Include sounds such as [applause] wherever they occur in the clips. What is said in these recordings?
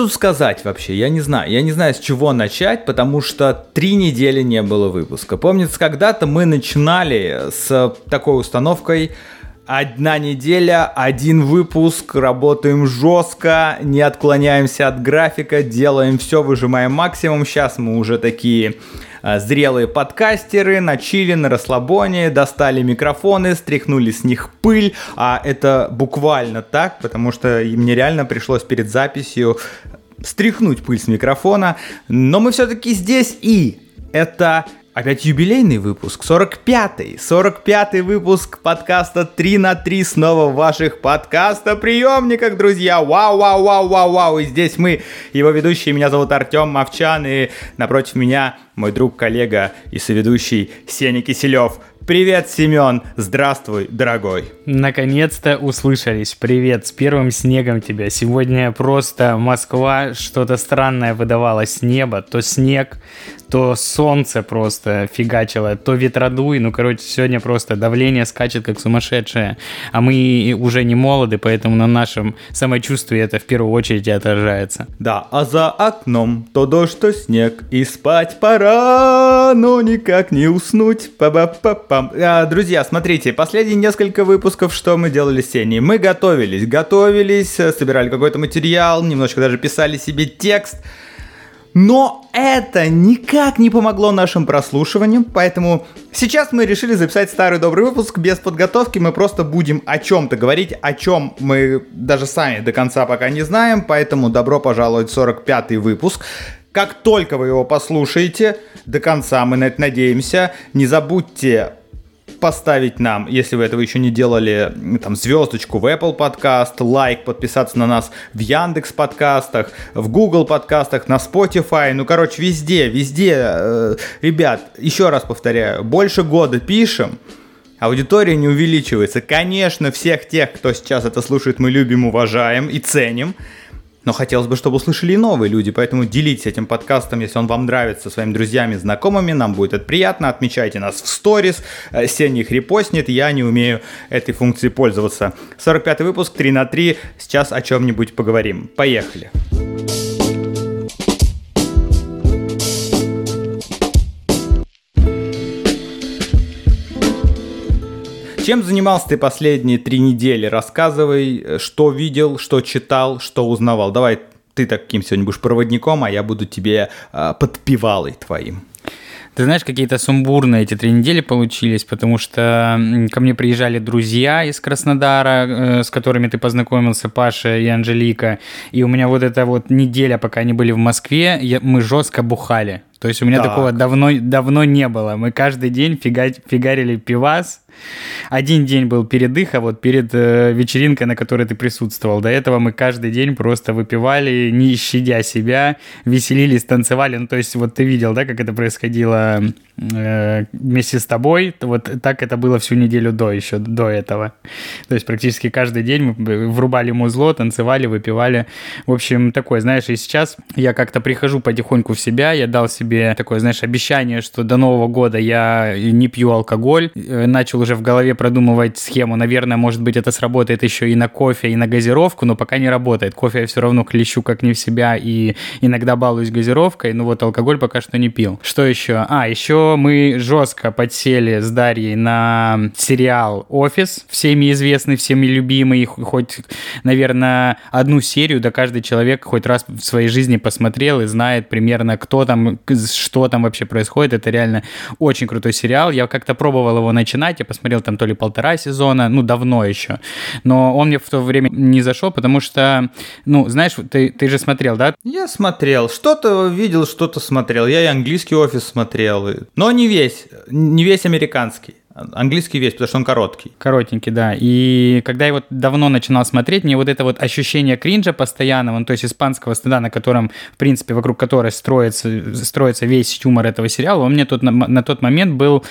Тут сказать вообще? Я не знаю. Я не знаю, с чего начать, потому что три недели не было выпуска. Помнится, когда-то мы начинали с такой установкой Одна неделя, один выпуск, работаем жестко, не отклоняемся от графика, делаем все, выжимаем максимум. Сейчас мы уже такие э, зрелые подкастеры, на чили, на расслабоне, достали микрофоны, стряхнули с них пыль, а это буквально так, потому что мне реально пришлось перед записью стряхнуть пыль с микрофона, но мы все-таки здесь и это Опять юбилейный выпуск, 45-й, 45-й выпуск подкаста 3 на 3 снова в ваших подкаста приемниках, друзья, вау, вау, вау, вау, вау, и здесь мы, его ведущие, меня зовут Артем Мовчан, и напротив меня мой друг, коллега и соведущий Сеня Киселев. Привет, Семен! Здравствуй, дорогой! Наконец-то услышались. Привет, с первым снегом тебя. Сегодня просто Москва что-то странное выдавала с неба. То снег, то солнце просто фигачило, то ветродуй. Ну, короче, сегодня просто давление скачет как сумасшедшее. А мы уже не молоды, поэтому на нашем самочувствии это в первую очередь отражается. Да, а за окном то дождь, то снег, и спать пора, но никак не уснуть. Па-ба-па-па вам. А, друзья, смотрите, последние несколько выпусков, что мы делали с Сеней? Мы готовились, готовились, собирали какой-то материал, немножко даже писали себе текст. Но это никак не помогло нашим прослушиваниям, поэтому сейчас мы решили записать старый добрый выпуск без подготовки. Мы просто будем о чем-то говорить, о чем мы даже сами до конца пока не знаем, поэтому добро пожаловать в 45-й выпуск. Как только вы его послушаете, до конца мы на это надеемся, не забудьте поставить нам, если вы этого еще не делали, там, звездочку в Apple подкаст, лайк, подписаться на нас в Яндекс подкастах, в Google подкастах, на Spotify, ну, короче, везде, везде. Э, ребят, еще раз повторяю, больше года пишем, аудитория не увеличивается. Конечно, всех тех, кто сейчас это слушает, мы любим, уважаем и ценим. Но хотелось бы, чтобы услышали и новые люди, поэтому делитесь этим подкастом, если он вам нравится, со своими друзьями, знакомыми, нам будет это приятно, отмечайте нас в сторис, э, Сеня их репостнет, я не умею этой функцией пользоваться. 45 выпуск, 3 на 3, сейчас о чем-нибудь поговорим. Поехали! Чем занимался ты последние три недели? Рассказывай, э, что видел, что читал, что узнавал. Давай ты таким сегодня будешь проводником, а я буду тебе э, подпевалой твоим. Ты знаешь, какие-то сумбурные эти три недели получились, потому что ко мне приезжали друзья из Краснодара, э, с которыми ты познакомился, Паша и Анжелика, и у меня вот эта вот неделя, пока они были в Москве, я, мы жестко бухали. То есть у меня так. такого давно, давно не было. Мы каждый день фига, фигарили пивас, один день был передых, а вот перед э, вечеринкой, на которой ты присутствовал, до этого мы каждый день просто выпивали, не щадя себя, веселились, танцевали. Ну, то есть вот ты видел, да, как это происходило э, вместе с тобой. Вот так это было всю неделю до еще, до этого. То есть практически каждый день мы врубали музло, танцевали, выпивали. В общем, такое, знаешь, и сейчас я как-то прихожу потихоньку в себя, я дал себе такое, знаешь, обещание, что до Нового года я не пью алкоголь, э, начал начал уже в голове продумывать схему. Наверное, может быть, это сработает еще и на кофе, и на газировку, но пока не работает. Кофе я все равно клещу как не в себя и иногда балуюсь газировкой, но вот алкоголь пока что не пил. Что еще? А, еще мы жестко подсели с Дарьей на сериал «Офис», всеми известный, всеми любимый, хоть, наверное, одну серию, да каждый человек хоть раз в своей жизни посмотрел и знает примерно, кто там, что там вообще происходит. Это реально очень крутой сериал. Я как-то пробовал его начинать, я посмотрел там то ли полтора сезона, ну, давно еще. Но он мне в то время не зашел, потому что, ну, знаешь, ты, ты же смотрел, да? Я смотрел. Что-то видел, что-то смотрел. Я и английский офис смотрел. Но не весь. Не весь американский. Английский весь, потому что он короткий. Коротенький, да. И когда я вот давно начинал смотреть, мне вот это вот ощущение кринжа постоянного, ну, то есть испанского стыда, на котором, в принципе, вокруг которой строится, строится весь юмор этого сериала, он мне тут на, на тот момент был,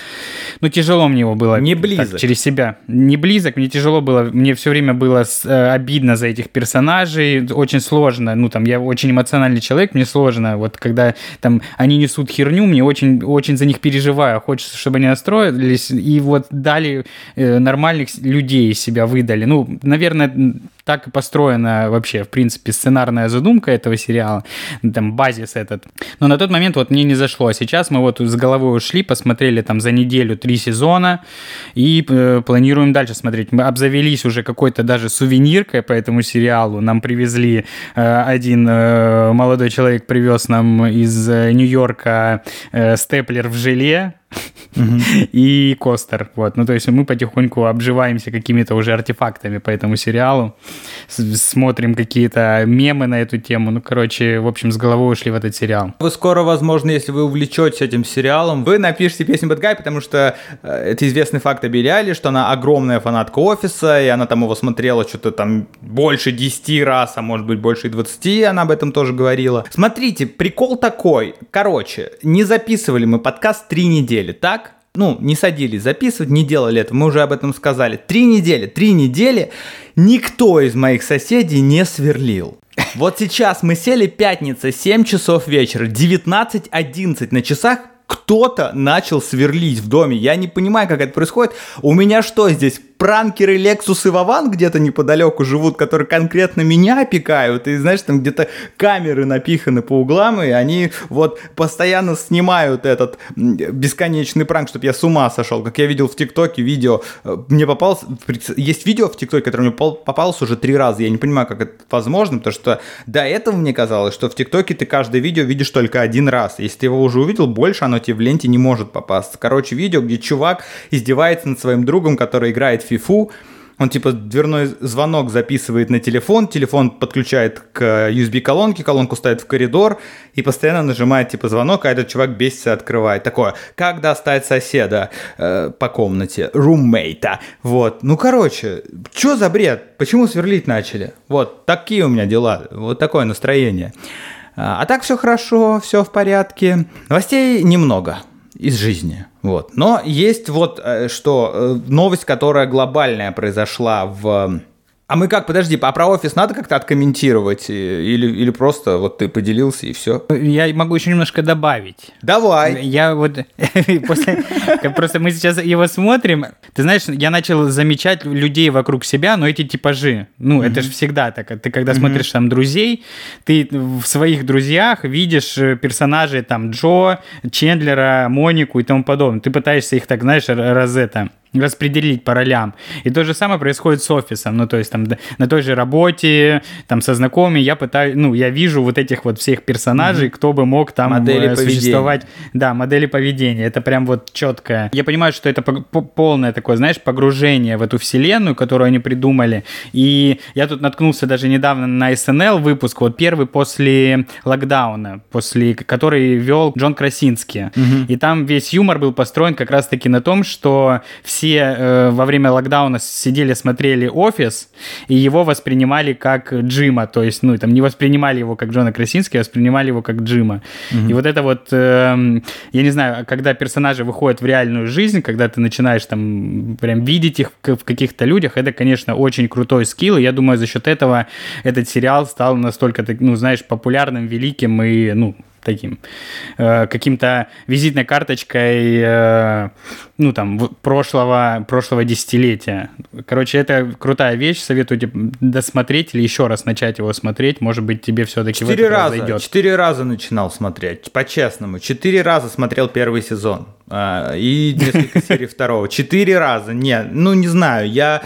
ну, тяжело мне его было. Не близок. Так, через себя. Не близок, мне тяжело было, мне все время было с, э, обидно за этих персонажей, очень сложно, ну, там, я очень эмоциональный человек, мне сложно, вот, когда там они несут херню, мне очень, очень за них переживаю, хочется, чтобы они настроились, и вот дали э, нормальных людей себя выдали. Ну, наверное, так и построена вообще, в принципе, сценарная задумка этого сериала, там, базис этот. Но на тот момент вот мне не зашло. А сейчас мы вот с головой ушли, посмотрели там за неделю три сезона и э, планируем дальше смотреть. Мы обзавелись уже какой-то даже сувениркой по этому сериалу. Нам привезли э, один э, молодой человек привез нам из э, Нью-Йорка э, степлер в желе, и Костер. Вот. Ну, то есть мы потихоньку обживаемся какими-то уже артефактами по этому сериалу, смотрим какие-то мемы на эту тему. Ну, короче, в общем, с головой ушли в этот сериал. Вы скоро, возможно, если вы увлечетесь этим сериалом, вы напишите песню Guy, потому что э, это известный факт о Билли что она огромная фанатка офиса, и она там его смотрела что-то там больше 10 раз, а может быть больше 20, она об этом тоже говорила. Смотрите, прикол такой. Короче, не записывали мы подкаст три недели, так? Ну, не садились записывать, не делали это, мы уже об этом сказали. Три недели, три недели никто из моих соседей не сверлил. Вот сейчас мы сели пятница, 7 часов вечера, 19.11 на часах, кто-то начал сверлить в доме. Я не понимаю, как это происходит. У меня что здесь, пранкеры Lexus и Вован где-то неподалеку живут, которые конкретно меня опекают, и знаешь, там где-то камеры напиханы по углам, и они вот постоянно снимают этот бесконечный пранк, чтобы я с ума сошел. Как я видел в ТикТоке видео, э, мне попалось, есть видео в ТикТоке, которое мне попалось уже три раза, я не понимаю, как это возможно, потому что до этого мне казалось, что в ТикТоке ты каждое видео видишь только один раз, если ты его уже увидел, больше оно тебе в ленте не может попасться. Короче, видео, где чувак издевается над своим другом, который играет фифу, он типа дверной звонок записывает на телефон, телефон подключает к USB-колонке, колонку ставит в коридор и постоянно нажимает типа звонок, а этот чувак бесится открывает. Такое, как достать соседа э, по комнате, руммейта. Вот, ну короче, что за бред? Почему сверлить начали? Вот, такие у меня дела, вот такое настроение. А, а так все хорошо, все в порядке. Новостей немного из жизни. Вот. Но есть вот э, что э, новость, которая глобальная произошла в а мы как, подожди, а про офис надо как-то откомментировать? Или, или просто вот ты поделился и все? Я могу еще немножко добавить. Давай. Я вот [laughs] после... Просто мы сейчас его смотрим. Ты знаешь, я начал замечать людей вокруг себя, но эти типажи. Ну, это же всегда так. Ты когда смотришь там друзей, ты в своих друзьях видишь э, персонажей там Джо, Чендлера, Монику и тому подобное. Ты пытаешься их так, знаешь, раз это распределить по ролям. И то же самое происходит с офисом. Ну, то есть там на той же работе, там со знакомыми я пытаюсь, ну, я вижу вот этих вот всех персонажей, mm-hmm. кто бы мог там модели э, существовать. Поведения. Да, модели поведения. Это прям вот четкое. Я понимаю, что это полное такое, знаешь, погружение в эту вселенную, которую они придумали. И я тут наткнулся даже недавно на SNL выпуск, вот первый после локдауна, после который вел Джон Красинский. Mm-hmm. И там весь юмор был построен как раз-таки на том, что все все э, во время локдауна сидели, смотрели «Офис», и его воспринимали как Джима, то есть, ну, там, не воспринимали его как Джона Красински, а воспринимали его как Джима. Угу. И вот это вот, э, я не знаю, когда персонажи выходят в реальную жизнь, когда ты начинаешь там прям видеть их в каких-то людях, это, конечно, очень крутой скилл, и я думаю, за счет этого этот сериал стал настолько, ну, знаешь, популярным, великим и, ну, таким э, каким-то визитной карточкой, э, ну там прошлого прошлого десятилетия. Короче, это крутая вещь, советую тебе досмотреть или еще раз начать его смотреть, может быть тебе все-таки четыре раза зайдет. Четыре раза начинал смотреть, по-честному, четыре раза смотрел первый сезон. А, и несколько [laughs] серий второго. Четыре раза. Нет, ну не знаю, я...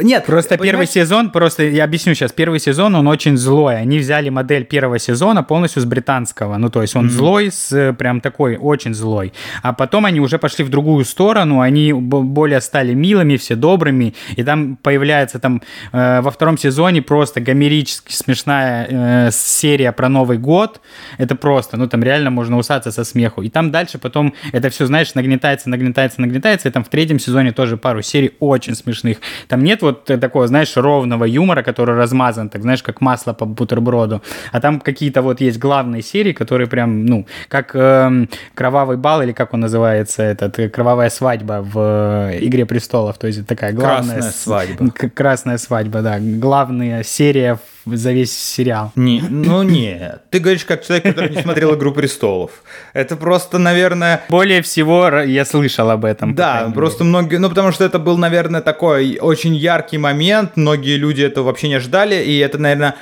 Нет, просто понимаешь? первый сезон, просто я объясню сейчас, первый сезон, он очень злой. Они взяли модель первого сезона полностью с британского. Ну, то есть он mm-hmm. злой, с, прям такой, очень злой. А потом они уже пошли в другую сторону, они более стали милыми, все добрыми, и там появляется там э, во втором сезоне просто гомерически смешная э, серия про Новый год. Это просто, ну там реально можно усаться со смеху. И там дальше потом это все, знаешь, нагнетается, нагнетается, нагнетается, и там в третьем сезоне тоже пару серий очень смешных. Там нет вот такого, знаешь, ровного юмора, который размазан, так знаешь, как масло по бутерброду, а там какие-то вот есть главные серии, которые прям, ну, как э, «Кровавый бал» или как он называется, этот э, «Кровавая свадьба» в э, «Игре престолов», то есть такая главная... Красная свадьба. Красная свадьба, да. Главная серия за весь сериал. Не, ну не. Ты говоришь как человек, который не смотрел «Игру престолов». Это просто, наверное... Более всего я слышал об этом. Да, просто многие, ну потому что это был, наверное, такой очень яркий момент, многие люди этого вообще не ожидали, и это, наверное,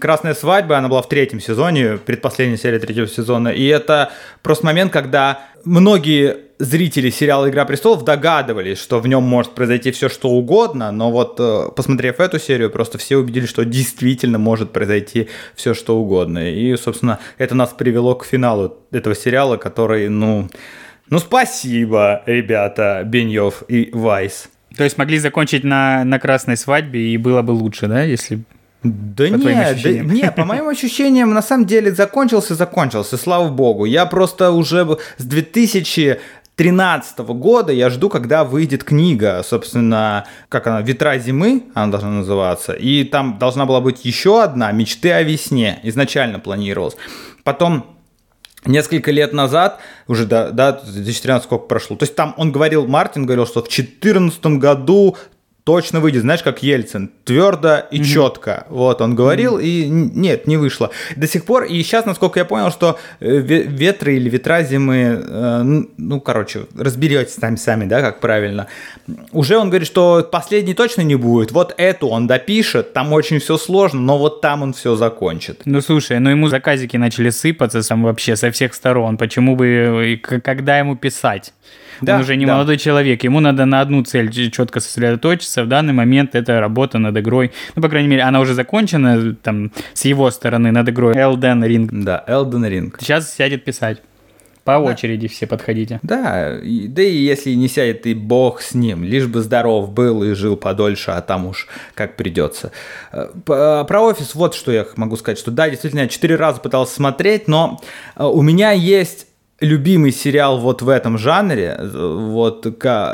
«Красная свадьба», она была в третьем сезоне, предпоследняя серия третьего сезона, и это просто момент, когда многие зрители сериала «Игра престолов» догадывались, что в нем может произойти все, что угодно, но вот э, посмотрев эту серию, просто все убедились, что действительно может произойти все, что угодно. И, собственно, это нас привело к финалу этого сериала, который, ну, ну спасибо, ребята, Беньев и Вайс. То есть могли закончить на, на красной свадьбе, и было бы лучше, да, если да по нет, да, нет, по моим ощущениям, на самом деле закончился, закончился, слава богу. Я просто уже с 2013 года я жду, когда выйдет книга, собственно, как она, «Ветра зимы», она должна называться, и там должна была быть еще одна «Мечты о весне», изначально планировалось. Потом несколько лет назад, уже, да, да, 2013 сколько прошло, то есть там он говорил, Мартин говорил, что в 2014 году точно выйдет, знаешь, как Ельцин, твердо и mm-hmm. четко. Вот он говорил, mm-hmm. и нет, не вышло. До сих пор, и сейчас, насколько я понял, что э, ветры или ветра зимы, э, ну, короче, разберетесь там сами, да, как правильно. Уже он говорит, что последний точно не будет. Вот эту он допишет, там очень все сложно, но вот там он все закончит. Ну, слушай, ну ему заказики начали сыпаться сам вообще со всех сторон. Почему бы, когда ему писать? Да, Он уже не да. молодой человек, ему надо на одну цель четко сосредоточиться. В данный момент это работа над игрой. Ну, по крайней мере, она уже закончена там с его стороны над игрой Elden Ring. Да, Elden Ring. Сейчас сядет писать. По очереди да. все подходите. Да, и, да и если не сядет, и бог с ним. Лишь бы здоров был и жил подольше, а там уж как придется. Э, про офис вот что я могу сказать, что да, действительно, я четыре раза пытался смотреть, но э, у меня есть любимый сериал вот в этом жанре, вот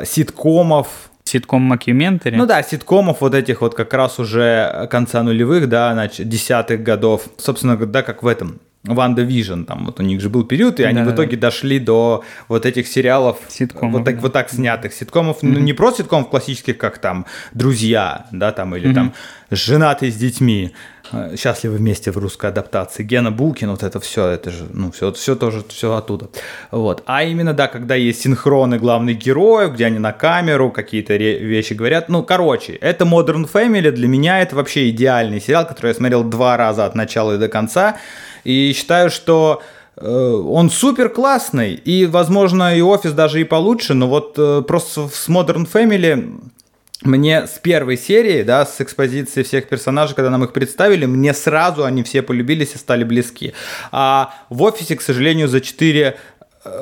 ситкомов, ситком Макюментари. Ну да, ситкомов вот этих вот как раз уже конца нулевых, да, значит, десятых годов. Собственно, да, как в этом. WandaVision, там вот у них же был период, и они да, в итоге да. дошли до вот этих сериалов, ситкомов, вот так, да. вот так снятых ситкомов, mm-hmm. ну не просто ситкомов классических, как там «Друзья», да, там, или mm-hmm. там «Женатый с детьми», Э, счастливы вместе в русской адаптации. Гена Булкин, вот это все, это же, ну, все, все тоже, все оттуда. Вот. А именно, да, когда есть синхроны главных героев, где они на камеру какие-то вещи говорят. Ну, короче, это Modern Family для меня это вообще идеальный сериал, который я смотрел два раза от начала и до конца. И считаю, что э, он супер классный, и, возможно, и офис даже и получше, но вот э, просто с Modern Family мне с первой серии, да, с экспозиции всех персонажей, когда нам их представили, мне сразу они все полюбились и стали близки. А в офисе, к сожалению, за 4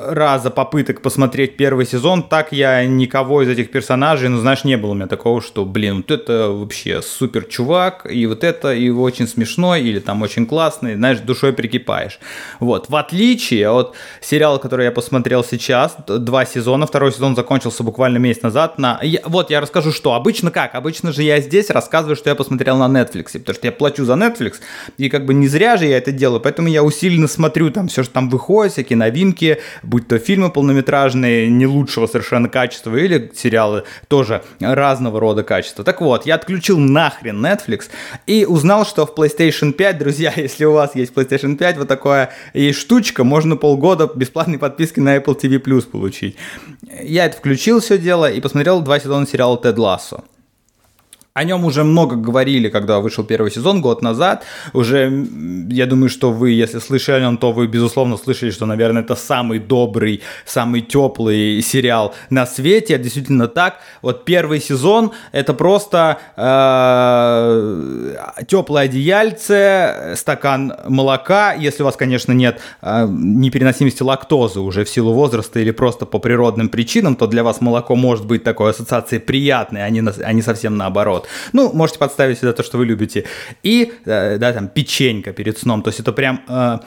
раза попыток посмотреть первый сезон, так я никого из этих персонажей, ну, знаешь, не было у меня такого, что, блин, вот это вообще супер чувак, и вот это, и очень смешной, или там очень классный, знаешь, душой прикипаешь. Вот, в отличие от сериала, который я посмотрел сейчас, два сезона, второй сезон закончился буквально месяц назад, на... Я, вот, я расскажу, что обычно как, обычно же я здесь рассказываю, что я посмотрел на Netflix, потому что я плачу за Netflix, и как бы не зря же я это делаю, поэтому я усиленно смотрю там все, что там выходит, всякие новинки, будь то фильмы полнометражные не лучшего совершенно качества или сериалы тоже разного рода качества. Так вот, я отключил нахрен Netflix и узнал, что в PlayStation 5, друзья, [laughs] если у вас есть PlayStation 5, вот такая есть штучка, можно полгода бесплатной подписки на Apple TV Plus получить. Я это включил все дело и посмотрел два сезона сериала Тед Лассо. О нем уже много говорили, когда вышел первый сезон год назад. Уже, я думаю, что вы, если слышали о нем, то вы, безусловно, слышали, что, наверное, это самый добрый, самый теплый сериал на свете. Это действительно так. Вот первый сезон – это просто э, теплое одеяльце, стакан молока. Если у вас, конечно, нет э, непереносимости лактозы уже в силу возраста или просто по природным причинам, то для вас молоко может быть такой ассоциацией приятной, а не, а не совсем наоборот. Ну, можете подставить сюда то, что вы любите. И, э, да, там, печенька перед сном. То есть это прям э,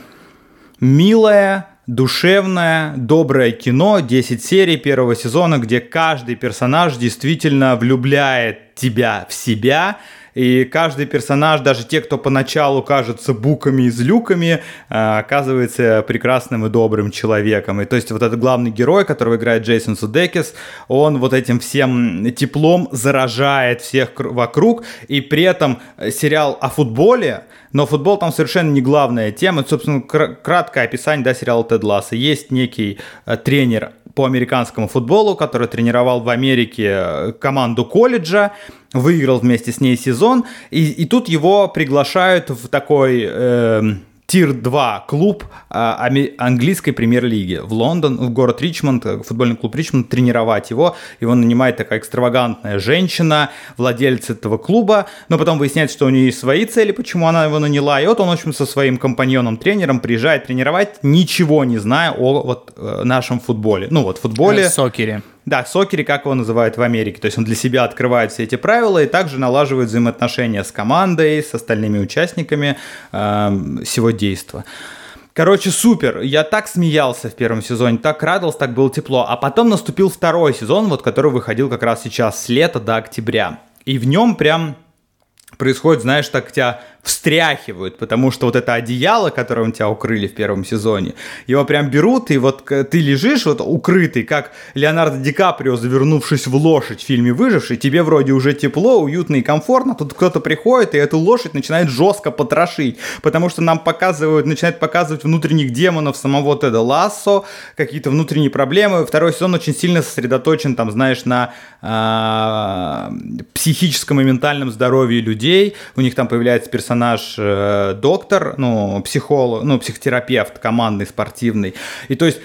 милое, душевное, доброе кино, 10 серий первого сезона, где каждый персонаж действительно влюбляет тебя в себя, и каждый персонаж, даже те, кто поначалу кажутся буками и злюками, э, оказывается прекрасным и добрым человеком. И то есть вот этот главный герой, которого играет Джейсон Судекис, он вот этим всем теплом заражает всех вокруг, и при этом сериал о футболе, но футбол там совершенно не главная тема. Собственно, краткое описание да, сериала Тед Ласса. Есть некий э, тренер по американскому футболу, который тренировал в Америке э, команду колледжа, выиграл вместе с ней сезон, и, и тут его приглашают в такой... Э, тир-2 клуб а, английской премьер-лиги в Лондон, в город Ричмонд, э, футбольный клуб Ричмонд, тренировать его. Его нанимает такая экстравагантная женщина, владелец этого клуба, но потом выясняется, что у нее есть свои цели, почему она его наняла, и вот он, в общем, со своим компаньоном-тренером приезжает тренировать, ничего не зная о вот э, нашем футболе. Ну вот футболе... Э, сокере. Да, сокере, как его называют в Америке. То есть он для себя открывает все эти правила и также налаживает взаимоотношения с командой, с остальными участниками э, всего действа. Короче, супер. Я так смеялся в первом сезоне, так радовался, так было тепло. А потом наступил второй сезон, вот который выходил как раз сейчас с лета до октября. И в нем прям происходит, знаешь, так тебя встряхивают, потому что вот это одеяло, которым тебя укрыли в первом сезоне, его прям берут, и вот ты лежишь вот укрытый, как Леонардо Ди Каприо, завернувшись в лошадь в фильме «Выживший», тебе вроде уже тепло, уютно и комфортно, тут кто-то приходит, и эту лошадь начинает жестко потрошить, потому что нам показывают, начинают показывать внутренних демонов самого Теда Лассо, какие-то внутренние проблемы. Второй сезон очень сильно сосредоточен, там, знаешь, на э, психическом и ментальном здоровье людей, у них там появляется персонаж персонаж э, доктор, ну, психолог, ну, психотерапевт командный, спортивный. И то есть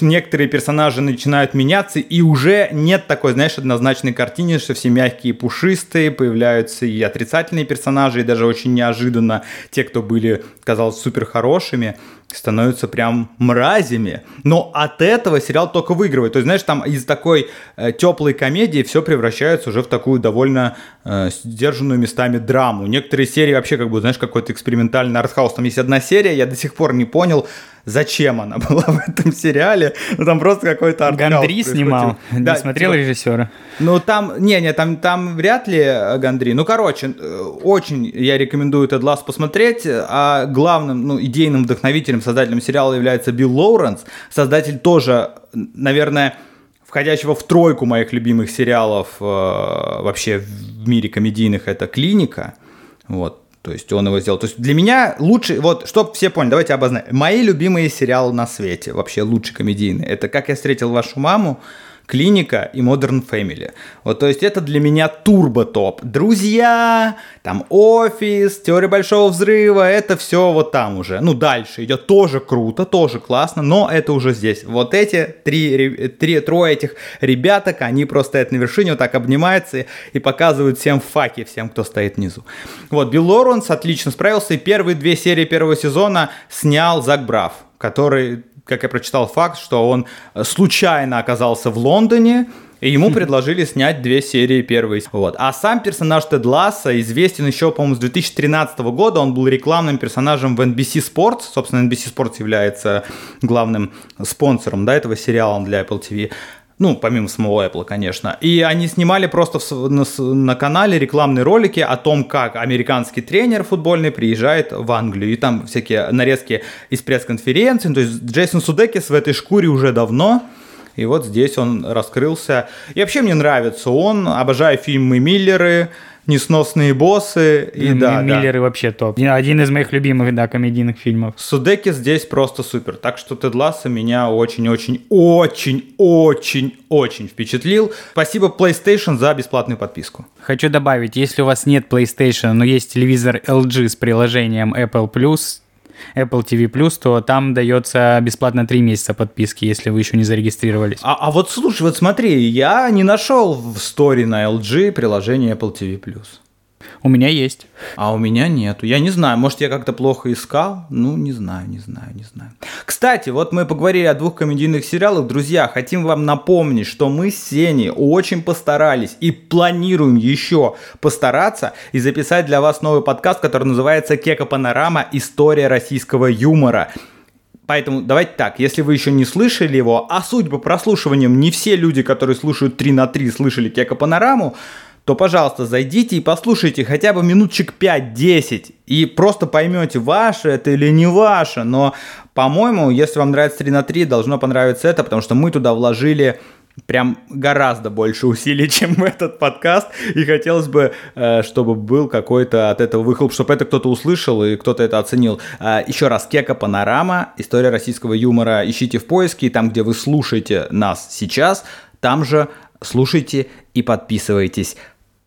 некоторые персонажи начинают меняться, и уже нет такой, знаешь, однозначной картины, что все мягкие и пушистые, появляются и отрицательные персонажи, и даже очень неожиданно те, кто были, казалось, супер хорошими становятся прям мразями. Но от этого сериал только выигрывает. То есть, знаешь, там из такой э, теплой комедии все превращается уже в такую довольно э, сдержанную местами драму. Некоторые серии вообще как бы, знаешь, какой-то экспериментальный артхаус. Там есть одна серия, я до сих пор не понял, зачем она [laughs] была в этом сериале. Ну, там просто какой-то артхаус Гандри снимал, да, не смотрел типа, режиссера. Ну, там, не, не, там, там вряд ли Гандри. Ну, короче, э, очень я рекомендую этот Лас посмотреть, а главным, ну, идейным вдохновителем, создателем сериала является Билл Лоуренс, создатель тоже, наверное, входящего в тройку моих любимых сериалов э, вообще в мире комедийных, это «Клиника», вот, то есть он его сделал. То есть для меня лучший, вот, чтобы все поняли, давайте обозначим. Мои любимые сериалы на свете, вообще лучшие комедийные, это «Как я встретил вашу маму», Клиника и Modern Family. Вот, то есть это для меня турбо-топ. Друзья, там офис, теория большого взрыва, это все вот там уже. Ну, дальше идет тоже круто, тоже классно, но это уже здесь. Вот эти три, три трое этих ребяток, они просто стоят на вершине, вот так обнимаются и показывают всем факи, всем, кто стоит внизу. Вот, Билл Лоренс отлично справился, и первые две серии первого сезона снял Зак Брав, который как я прочитал факт, что он э, случайно оказался в Лондоне, и ему предложили снять две серии первой. Вот. А сам персонаж Тед Ласса известен еще, по-моему, с 2013 года. Он был рекламным персонажем в NBC Sports. Собственно, NBC Sports является главным спонсором да, этого сериала для Apple TV. Ну, помимо самого Apple, конечно. И они снимали просто на, на канале рекламные ролики о том, как американский тренер футбольный приезжает в Англию. И там всякие нарезки из пресс-конференции. То есть Джейсон Судекис в этой шкуре уже давно. И вот здесь он раскрылся. И вообще мне нравится он. Обожаю фильмы Миллеры несносные боссы и М- да, Миллеры да. вообще топ. Один из моих любимых, да, комедийных фильмов. Судеки здесь просто супер. Так что Тед Ласса меня очень-очень-очень-очень-очень впечатлил. Спасибо PlayStation за бесплатную подписку. Хочу добавить, если у вас нет PlayStation, но есть телевизор LG с приложением Apple Plus, Apple TV+, то там дается бесплатно 3 месяца подписки, если вы еще не зарегистрировались. А, а вот слушай, вот смотри, я не нашел в сторе на LG приложение Apple TV+. У меня есть. А у меня нету. Я не знаю, может, я как-то плохо искал? Ну, не знаю, не знаю, не знаю. Кстати, вот мы поговорили о двух комедийных сериалах. Друзья, хотим вам напомнить, что мы с Сеней очень постарались и планируем еще постараться и записать для вас новый подкаст, который называется «Кека Панорама. История российского юмора». Поэтому давайте так, если вы еще не слышали его, а судя по прослушиваниям, не все люди, которые слушают 3 на 3, слышали Кека Панораму, то, пожалуйста, зайдите и послушайте хотя бы минутчик 5-10 и просто поймете, ваше это или не ваше. Но, по-моему, если вам нравится 3 на 3, должно понравиться это, потому что мы туда вложили прям гораздо больше усилий, [laughs] чем в этот подкаст, и хотелось бы, э, чтобы был какой-то от этого выхлоп, чтобы это кто-то услышал и кто-то это оценил. Э, Еще раз, Кека Панорама, история российского юмора, ищите в поиске, и там, где вы слушаете нас сейчас, там же слушайте и подписывайтесь,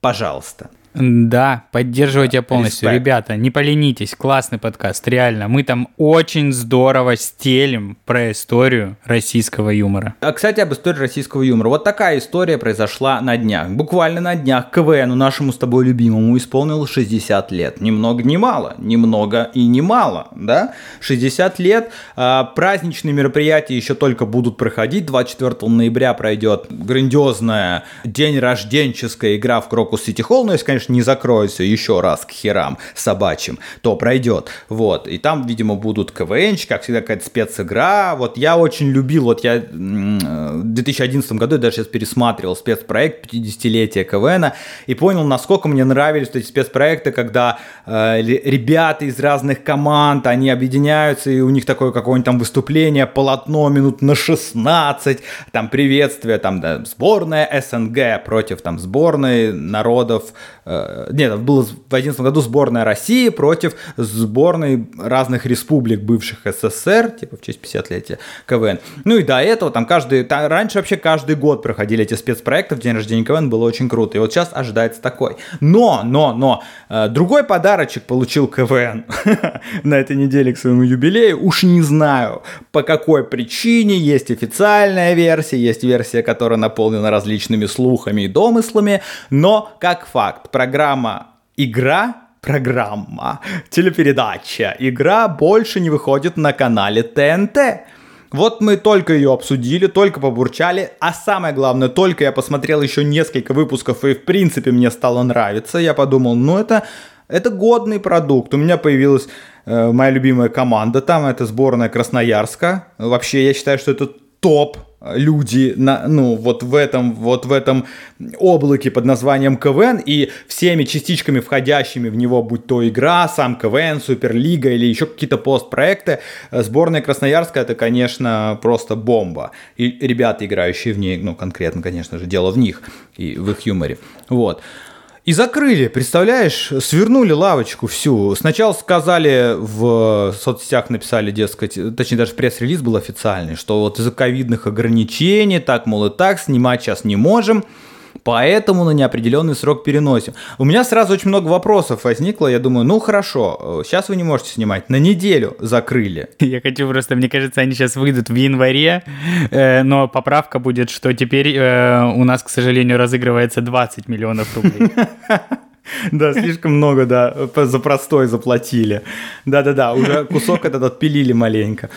пожалуйста. Да, поддерживаю тебя полностью. Респект. Ребята, не поленитесь, классный подкаст, реально. Мы там очень здорово стелим про историю российского юмора. А, кстати, об истории российского юмора. Вот такая история произошла на днях. Буквально на днях КВНу нашему с тобой любимому исполнилось 60 лет. Ни много ни мало. Ни много и не мало, да? 60 лет. А, праздничные мероприятия еще только будут проходить. 24 ноября пройдет грандиозная день рожденческая игра в Крокус Сити Холл. Но если, конечно, не закроется еще раз к херам собачьим, то пройдет. Вот. И там, видимо, будут КВНчик, как всегда, какая-то специгра. Вот я очень любил, вот я э, в 2011 году, я даже сейчас пересматривал спецпроект 50-летия КВН и понял, насколько мне нравились эти спецпроекты, когда э, ребята из разных команд, они объединяются, и у них такое какое-нибудь там выступление, полотно минут на 16, там приветствие, там да, сборная СНГ против там сборной народов, нет, было в 2011 году сборная России против сборной разных республик бывших СССР, типа в честь 50-летия КВН. Ну и до этого там каждый, там, раньше вообще каждый год проходили эти спецпроекты в день рождения КВН, было очень круто. И вот сейчас ожидается такой. Но, но, но, э, другой подарочек получил КВН [laughs] на этой неделе к своему юбилею. Уж не знаю, по какой причине. Есть официальная версия, есть версия, которая наполнена различными слухами и домыслами. Но, как факт, программа «Игра» программа, телепередача, игра больше не выходит на канале ТНТ. Вот мы только ее обсудили, только побурчали, а самое главное, только я посмотрел еще несколько выпусков и в принципе мне стало нравиться, я подумал, ну это, это годный продукт. У меня появилась э, моя любимая команда там, это сборная Красноярска. Вообще я считаю, что это топ люди на, ну, вот в этом, вот в этом облаке под названием КВН и всеми частичками, входящими в него, будь то игра, сам КВН, Суперлига или еще какие-то постпроекты, э, сборная Красноярска это, конечно, просто бомба. И ребята, играющие в ней, ну, конкретно, конечно же, дело в них и в их юморе. Вот. И закрыли, представляешь, свернули лавочку всю. Сначала сказали в соцсетях, написали, дескать, точнее даже пресс-релиз был официальный, что вот из-за ковидных ограничений, так, мол, и так, снимать сейчас не можем, поэтому на неопределенный срок переносим. У меня сразу очень много вопросов возникло, я думаю, ну хорошо, сейчас вы не можете снимать, на неделю закрыли. [laughs] Я хочу просто, мне кажется, они сейчас выйдут в январе, э, но поправка будет, что теперь э, у нас, к сожалению, разыгрывается 20 миллионов рублей. [laughs] Да, слишком много, да, за простой заплатили. Да-да-да, уже кусок этот отпилили маленько.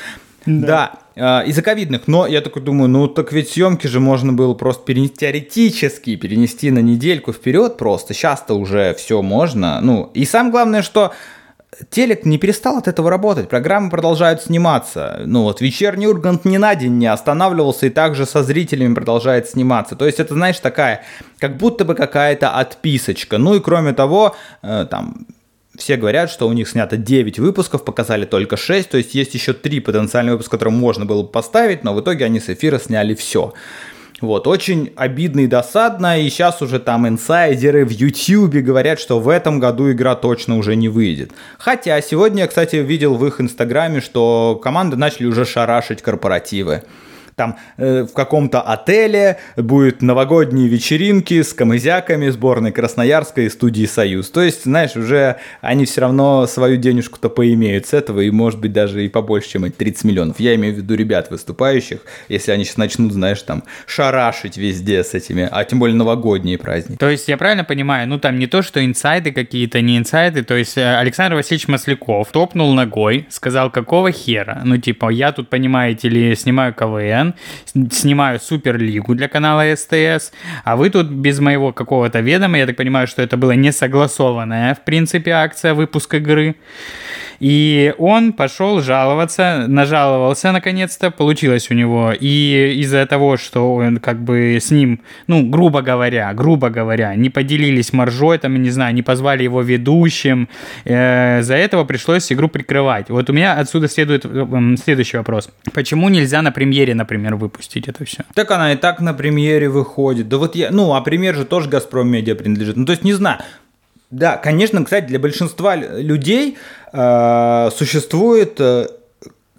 Да, э, из-за ковидных, но я такой думаю, ну так ведь съемки же можно было просто перенести, теоретически перенести на недельку вперед просто, сейчас-то уже все можно, ну, и самое главное, что телек не перестал от этого работать, программы продолжают сниматься. Ну вот вечерний Ургант ни на день не останавливался и также со зрителями продолжает сниматься. То есть это, знаешь, такая, как будто бы какая-то отписочка. Ну и кроме того, э, там все говорят, что у них снято 9 выпусков, показали только 6, то есть есть еще 3 потенциальных выпуска, которые можно было бы поставить, но в итоге они с эфира сняли все. Вот, очень обидно и досадно, и сейчас уже там инсайдеры в Ютьюбе говорят, что в этом году игра точно уже не выйдет. Хотя сегодня я, кстати, видел в их инстаграме, что команды начали уже шарашить корпоративы. Там э, в каком-то отеле будет новогодние вечеринки с камызяками сборной Красноярска и студии «Союз». То есть, знаешь, уже они все равно свою денежку-то поимеют с этого, и может быть даже и побольше, чем эти 30 миллионов. Я имею в виду ребят выступающих, если они сейчас начнут, знаешь, там шарашить везде с этими, а тем более новогодние праздники. То есть я правильно понимаю, ну там не то, что инсайды какие-то, не инсайды, то есть э, Александр Васильевич Масляков топнул ногой, сказал, какого хера? Ну типа, я тут, понимаете ли, снимаю КВН, снимаю Суперлигу для канала СТС, а вы тут без моего какого-то ведома, я так понимаю, что это была не согласованная, в принципе, акция выпуска игры. И он пошел жаловаться, нажаловался наконец-то, получилось у него. И из-за того, что он как бы с ним, ну, грубо говоря, грубо говоря, не поделились маржой, там, не знаю, не позвали его ведущим, э, за этого пришлось игру прикрывать. Вот у меня отсюда следует м, следующий вопрос. Почему нельзя на премьере, например, например, выпустить это все. Так она и так на премьере выходит. Да вот я, ну, а премьер же тоже Газпром Медиа принадлежит. Ну, то есть, не знаю. Да, конечно, кстати, для большинства людей э, существует э,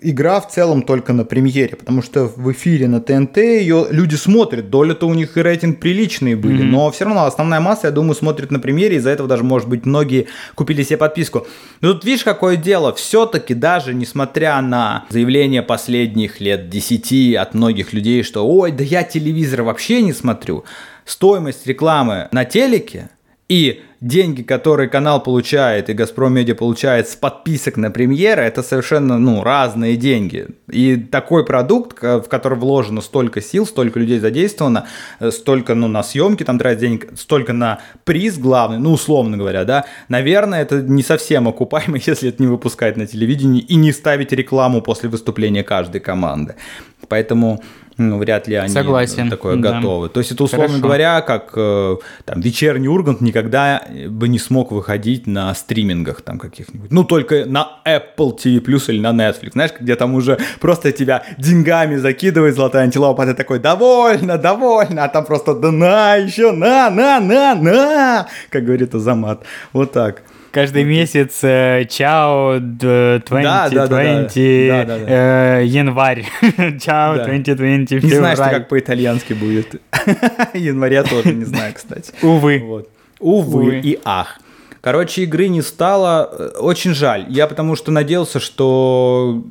игра в целом только на премьере, потому что в эфире на ТНТ ее люди смотрят, доля-то у них и рейтинг приличные были, mm-hmm. но все равно основная масса, я думаю, смотрит на премьере, из-за этого даже, может быть, многие купили себе подписку. Но тут видишь, какое дело, все-таки даже несмотря на заявления последних лет 10 от многих людей, что ой, да я телевизор вообще не смотрю, стоимость рекламы на телеке и деньги, которые канал получает и Газпром Медиа получает с подписок на премьеры, это совершенно ну, разные деньги. И такой продукт, в который вложено столько сил, столько людей задействовано, э, столько ну, на съемки там тратить денег, столько на приз главный, ну, условно говоря, да, наверное, это не совсем окупаемо, [laughs] если это не выпускать на телевидении и не ставить рекламу после выступления каждой команды. Поэтому ну, вряд ли они Согласен. такое да. готовы. То есть это, условно Хорошо. говоря, как э, там, вечерний Ургант никогда бы не смог выходить на стримингах там каких-нибудь. Ну, только на Apple TV или на Netflix, знаешь, где там уже просто тебя деньгами закидывает золотая антилопа, а ты такой, довольно, довольно, а там просто, да на, еще, на, на, на, на, как говорит Азамат. Вот так. Каждый месяц э, чао 2020, э, январь, [laughs] чао 2020, февраль. Не знаю, что как по-итальянски будет. [laughs] Января тоже не знаю, кстати. Увы. Увы, Увы и ах. Короче, игры не стало. Очень жаль. Я потому что надеялся, что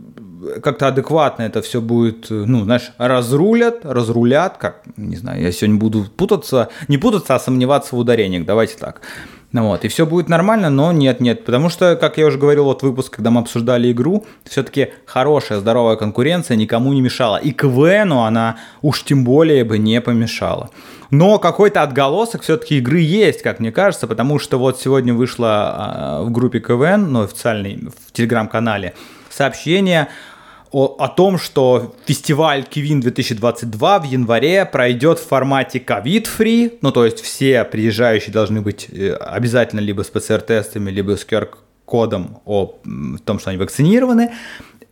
как-то адекватно это все будет, ну, знаешь, разрулят, разрулят, как, не знаю, я сегодня буду путаться, не путаться, а сомневаться в ударениях, давайте так. Ну вот, и все будет нормально, но нет, нет, потому что, как я уже говорил, вот выпуск, когда мы обсуждали игру, все-таки хорошая, здоровая конкуренция никому не мешала. И КВНу она уж тем более бы не помешала. Но какой-то отголосок все-таки игры есть, как мне кажется, потому что вот сегодня вышло а, в группе КВН, ну, официальной, в телеграм-канале, сообщение о, о том, что фестиваль Кивин 2022 в январе пройдет в формате ковид-фри, ну то есть все приезжающие должны быть э, обязательно либо с ПЦР-тестами, либо с QR-кодом о том, что они вакцинированы.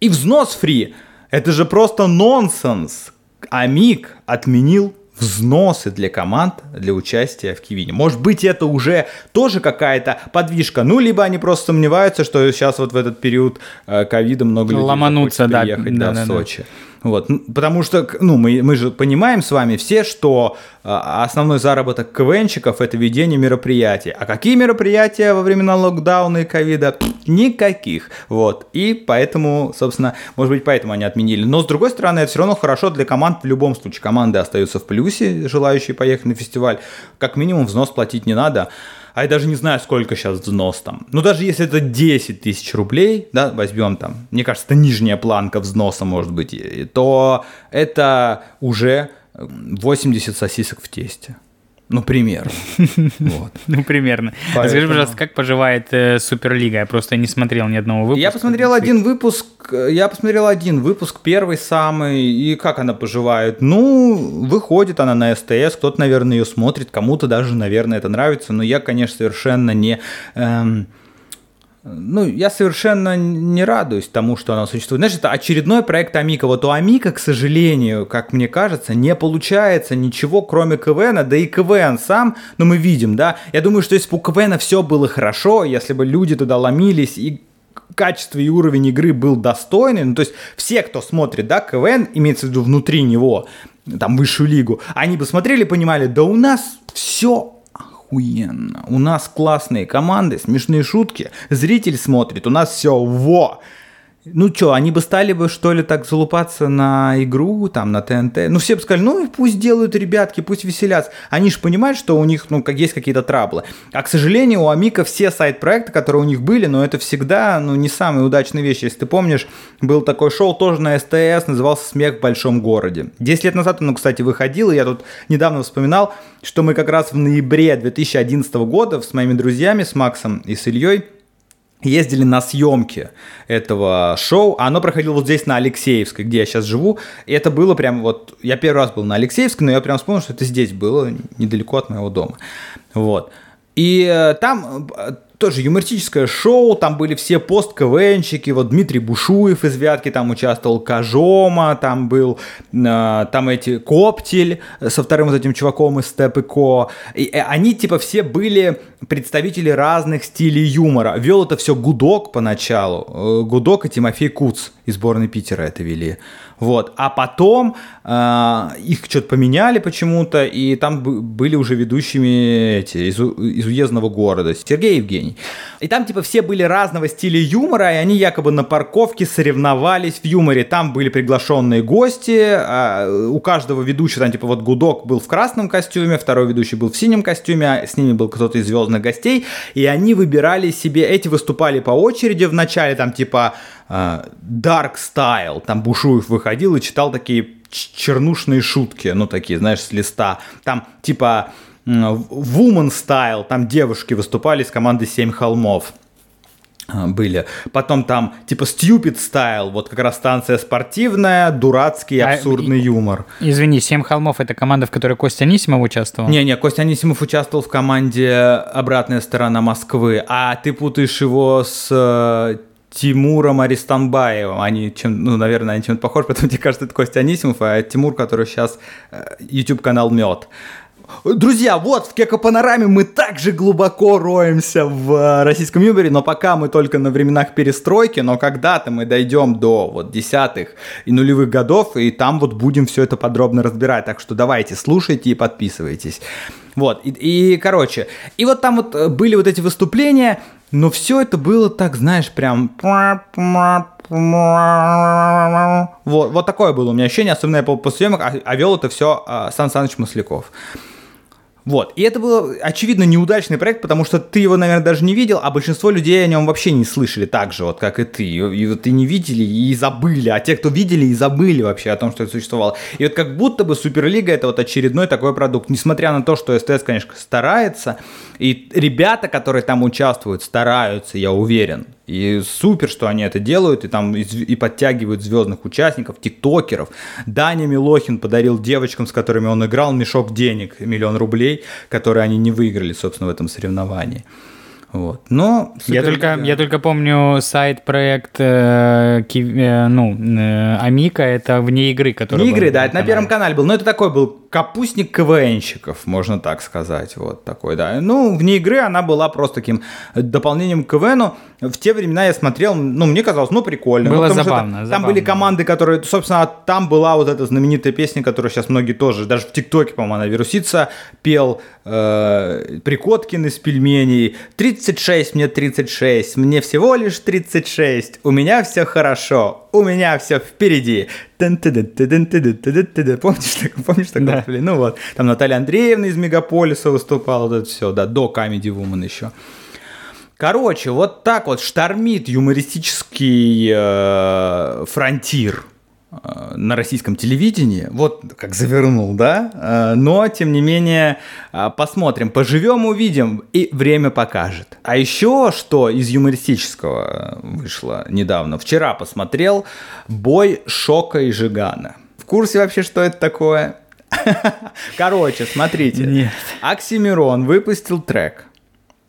И взнос фри. Это же просто нонсенс. Амик отменил взносы для команд для участия в Кивине. Может быть, это уже тоже какая-то подвижка. Ну, либо они просто сомневаются, что сейчас вот в этот период э, ковида много людей Ломануться, да, приехать да, да, да, в Сочи. Да. Вот. Потому что, ну, мы, мы же понимаем с вами все, что а, основной заработок КВНщиков – это ведение мероприятий. А какие мероприятия во времена локдауна и ковида? Никаких. Вот. И поэтому, собственно, может быть, поэтому они отменили. Но, с другой стороны, это все равно хорошо для команд в любом случае. Команды остаются в плюсе, желающие поехать на фестиваль. Как минимум взнос платить не надо а я даже не знаю, сколько сейчас взнос там. Ну, даже если это 10 тысяч рублей, да, возьмем там, мне кажется, это нижняя планка взноса может быть, то это уже 80 сосисок в тесте. Ну, примерно. [laughs] Вот. Ну, примерно. Поэтому... А скажи, пожалуйста, как поживает э, Суперлига? Я просто не смотрел ни одного выпуска. Я посмотрел один выпуск, я посмотрел один выпуск, первый самый, и как она поживает? Ну, выходит она на СТС, кто-то, наверное, ее смотрит, кому-то даже, наверное, это нравится, но я, конечно, совершенно не... Эм, ну, я совершенно не радуюсь тому, что она существует. Знаешь, это очередной проект Амика. Вот у Амика, к сожалению, как мне кажется, не получается ничего, кроме КВН, да и КВН сам, ну, мы видим, да. Я думаю, что если бы у КВН все было хорошо, если бы люди туда ломились и качество и уровень игры был достойный, ну, то есть все, кто смотрит, да, КВН, имеется в виду внутри него, там, высшую лигу, они бы смотрели понимали, да у нас все охуенно. У нас классные команды, смешные шутки, зритель смотрит, у нас все во. Ну что, они бы стали бы, что ли, так залупаться на игру, там, на ТНТ? Ну, все бы сказали, ну, пусть делают ребятки, пусть веселятся. Они же понимают, что у них, ну, как есть какие-то траблы. А, к сожалению, у Амика все сайт-проекты, которые у них были, но это всегда, ну, не самые удачные вещи. Если ты помнишь, был такой шоу тоже на СТС, назывался «Смех в большом городе». Десять лет назад оно, кстати, выходило, я тут недавно вспоминал, что мы как раз в ноябре 2011 года с моими друзьями, с Максом и с Ильей, ездили на съемки этого шоу, оно проходило вот здесь на Алексеевской, где я сейчас живу, и это было прям вот, я первый раз был на Алексеевской, но я прям вспомнил, что это здесь было, недалеко от моего дома, вот. И э, там э, тоже юмористическое шоу, там были все пост-КВНщики, вот Дмитрий Бушуев из Вятки там участвовал, Кажома, там был, э, там эти Коптель со вторым вот этим чуваком из Степ и Ко. И, и они типа все были представители разных стилей юмора. Вел это все Гудок поначалу, э, Гудок и Тимофей Куц из сборной Питера это вели. Вот. А потом э, их что-то поменяли почему-то, и там были уже ведущими эти из, из уездного города Сергей Евгений. И там типа все были разного стиля юмора, и они якобы на парковке соревновались в юморе. Там были приглашенные гости, э, у каждого ведущего, там типа вот Гудок был в красном костюме, второй ведущий был в синем костюме, а с ними был кто-то из звездных гостей, и они выбирали себе, эти выступали по очереди в начале, там типа Dark Style, там Бушуев выходил и читал такие чернушные шутки, ну такие, знаешь, с листа. Там типа Woman Style, там девушки выступали с командой «Семь холмов» а, были. Потом там типа Stupid Style, вот как раз станция спортивная, дурацкий, а, абсурдный а, юмор. Извини, «Семь холмов» — это команда, в которой Костя Анисимов участвовал? Не-не, Костя Анисимов участвовал в команде «Обратная сторона Москвы», а ты путаешь его с э, Тимуром Аристанбаевым. Они чем, ну, наверное, они чем-то похожи, [laughs] потому мне кажется, это Костя Анисимов, а Тимур, который сейчас э, YouTube-канал «Мед». Друзья, вот в Кеко-панораме мы также глубоко роемся в э, российском юморе, но пока мы только на временах перестройки, но когда-то мы дойдем до вот десятых и нулевых годов, и там вот будем все это подробно разбирать. Так что давайте, слушайте и подписывайтесь. Вот, и, и короче, и вот там вот э, были вот эти выступления, но все это было так, знаешь, прям... Вот, вот такое было у меня ощущение, особенно я по, по съемок, а, а вел это все а, Сан Саныч Масляков. Вот. И это был, очевидно, неудачный проект, потому что ты его, наверное, даже не видел, а большинство людей о нем вообще не слышали так же, вот как и ты. И вот и не видели, и забыли. А те, кто видели, и забыли вообще о том, что это существовало. И вот как будто бы Суперлига это вот очередной такой продукт. Несмотря на то, что СТС, конечно, старается, и ребята, которые там участвуют, стараются, я уверен. И супер, что они это делают, и там и, подтягивают звездных участников, тиктокеров. Даня Милохин подарил девочкам, с которыми он играл, мешок денег, миллион рублей, которые они не выиграли, собственно, в этом соревновании. Вот. Но я только, я только помню сайт проект э, э, ну, э, Амика, это вне игры, который Вне игры, да, это на Первом канале был. Но это такой был капустник КВНщиков, можно так сказать. Вот такой, да. Ну, вне игры она была просто таким дополнением к КВНу. В те времена я смотрел, ну, мне казалось, ну, прикольно. Было ну, забавно, там забавно. были команды, которые, собственно, там была вот эта знаменитая песня, которую сейчас многие тоже, даже в ТикТоке, по-моему, она вирусится, пел э, Прикоткин из пельменей. 36, мне 36, мне всего лишь 36, у меня все хорошо, у меня все впереди. Помнишь, так, помнишь такое? Да. Ну вот, там Наталья Андреевна из Мегаполиса выступала, вот это все, да, до Comedy Woman еще. Короче, вот так вот штормит юмористический э, фронтир э, на российском телевидении. Вот как завернул, да? Э, но, тем не менее, э, посмотрим, поживем, увидим, и время покажет. А еще что из юмористического вышло недавно? Вчера посмотрел «Бой Шока и Жигана». В курсе вообще, что это такое? [laughs] Короче, смотрите. Нет. Оксимирон выпустил трек Э,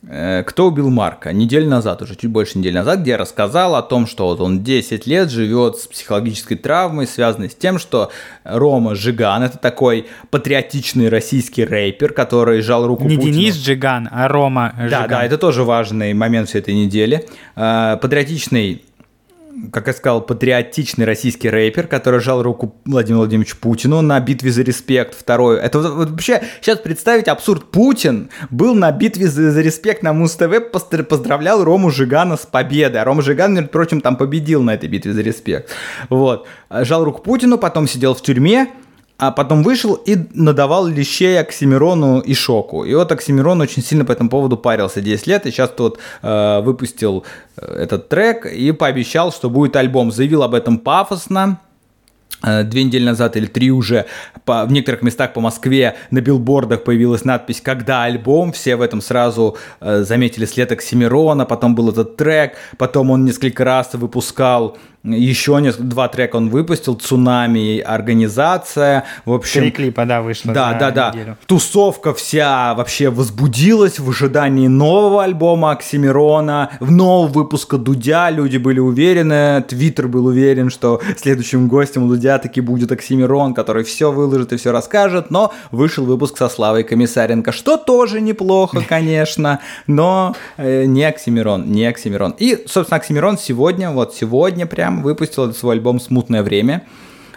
кто убил Марка? Неделю назад, уже чуть больше недели назад, где я рассказал о том, что вот он 10 лет живет с психологической травмой, связанной с тем, что Рома Жиган, это такой патриотичный российский рэпер, который жал руку Не Путину. Денис Жиган, а Рома Жиган. Да, да, это тоже важный момент всей этой недели. Э, патриотичный как я сказал, патриотичный российский рэпер, который жал руку Владимиру Владимировичу Путину на битве за респект. Второй. Это вот, вообще, сейчас представить абсурд. Путин был на битве за, за респект на Муз-ТВ, поздравлял Рому Жигана с победой. А Рома Жиган, между прочим, там победил на этой битве за респект. Вот. Жал руку Путину, потом сидел в тюрьме, а потом вышел и надавал лещей Оксимирону и Шоку. И вот Оксимирон очень сильно по этому поводу парился 10 лет, и сейчас тут э, выпустил э, этот трек и пообещал, что будет альбом. Заявил об этом пафосно, Э, две недели назад или три уже по, в некоторых местах по Москве на билбордах появилась надпись «Когда альбом?». Все в этом сразу э, заметили след Оксимирона, потом был этот трек, потом он несколько раз выпускал еще несколько, два трека он выпустил, «Цунами», «Организация», в общем... Три клипа, да, вышло Да, да, да. Неделю. Тусовка вся вообще возбудилась в ожидании нового альбома Оксимирона, нового выпуска Дудя, люди были уверены, Твиттер был уверен, что следующим гостем у Дудя таки будет Оксимирон, который все выложит и все расскажет, но вышел выпуск со Славой Комиссаренко, что тоже неплохо, [laughs] конечно, но э, не Оксимирон, не Оксимирон. И, собственно, Оксимирон сегодня, вот сегодня прям выпустил свой альбом «Смутное время»,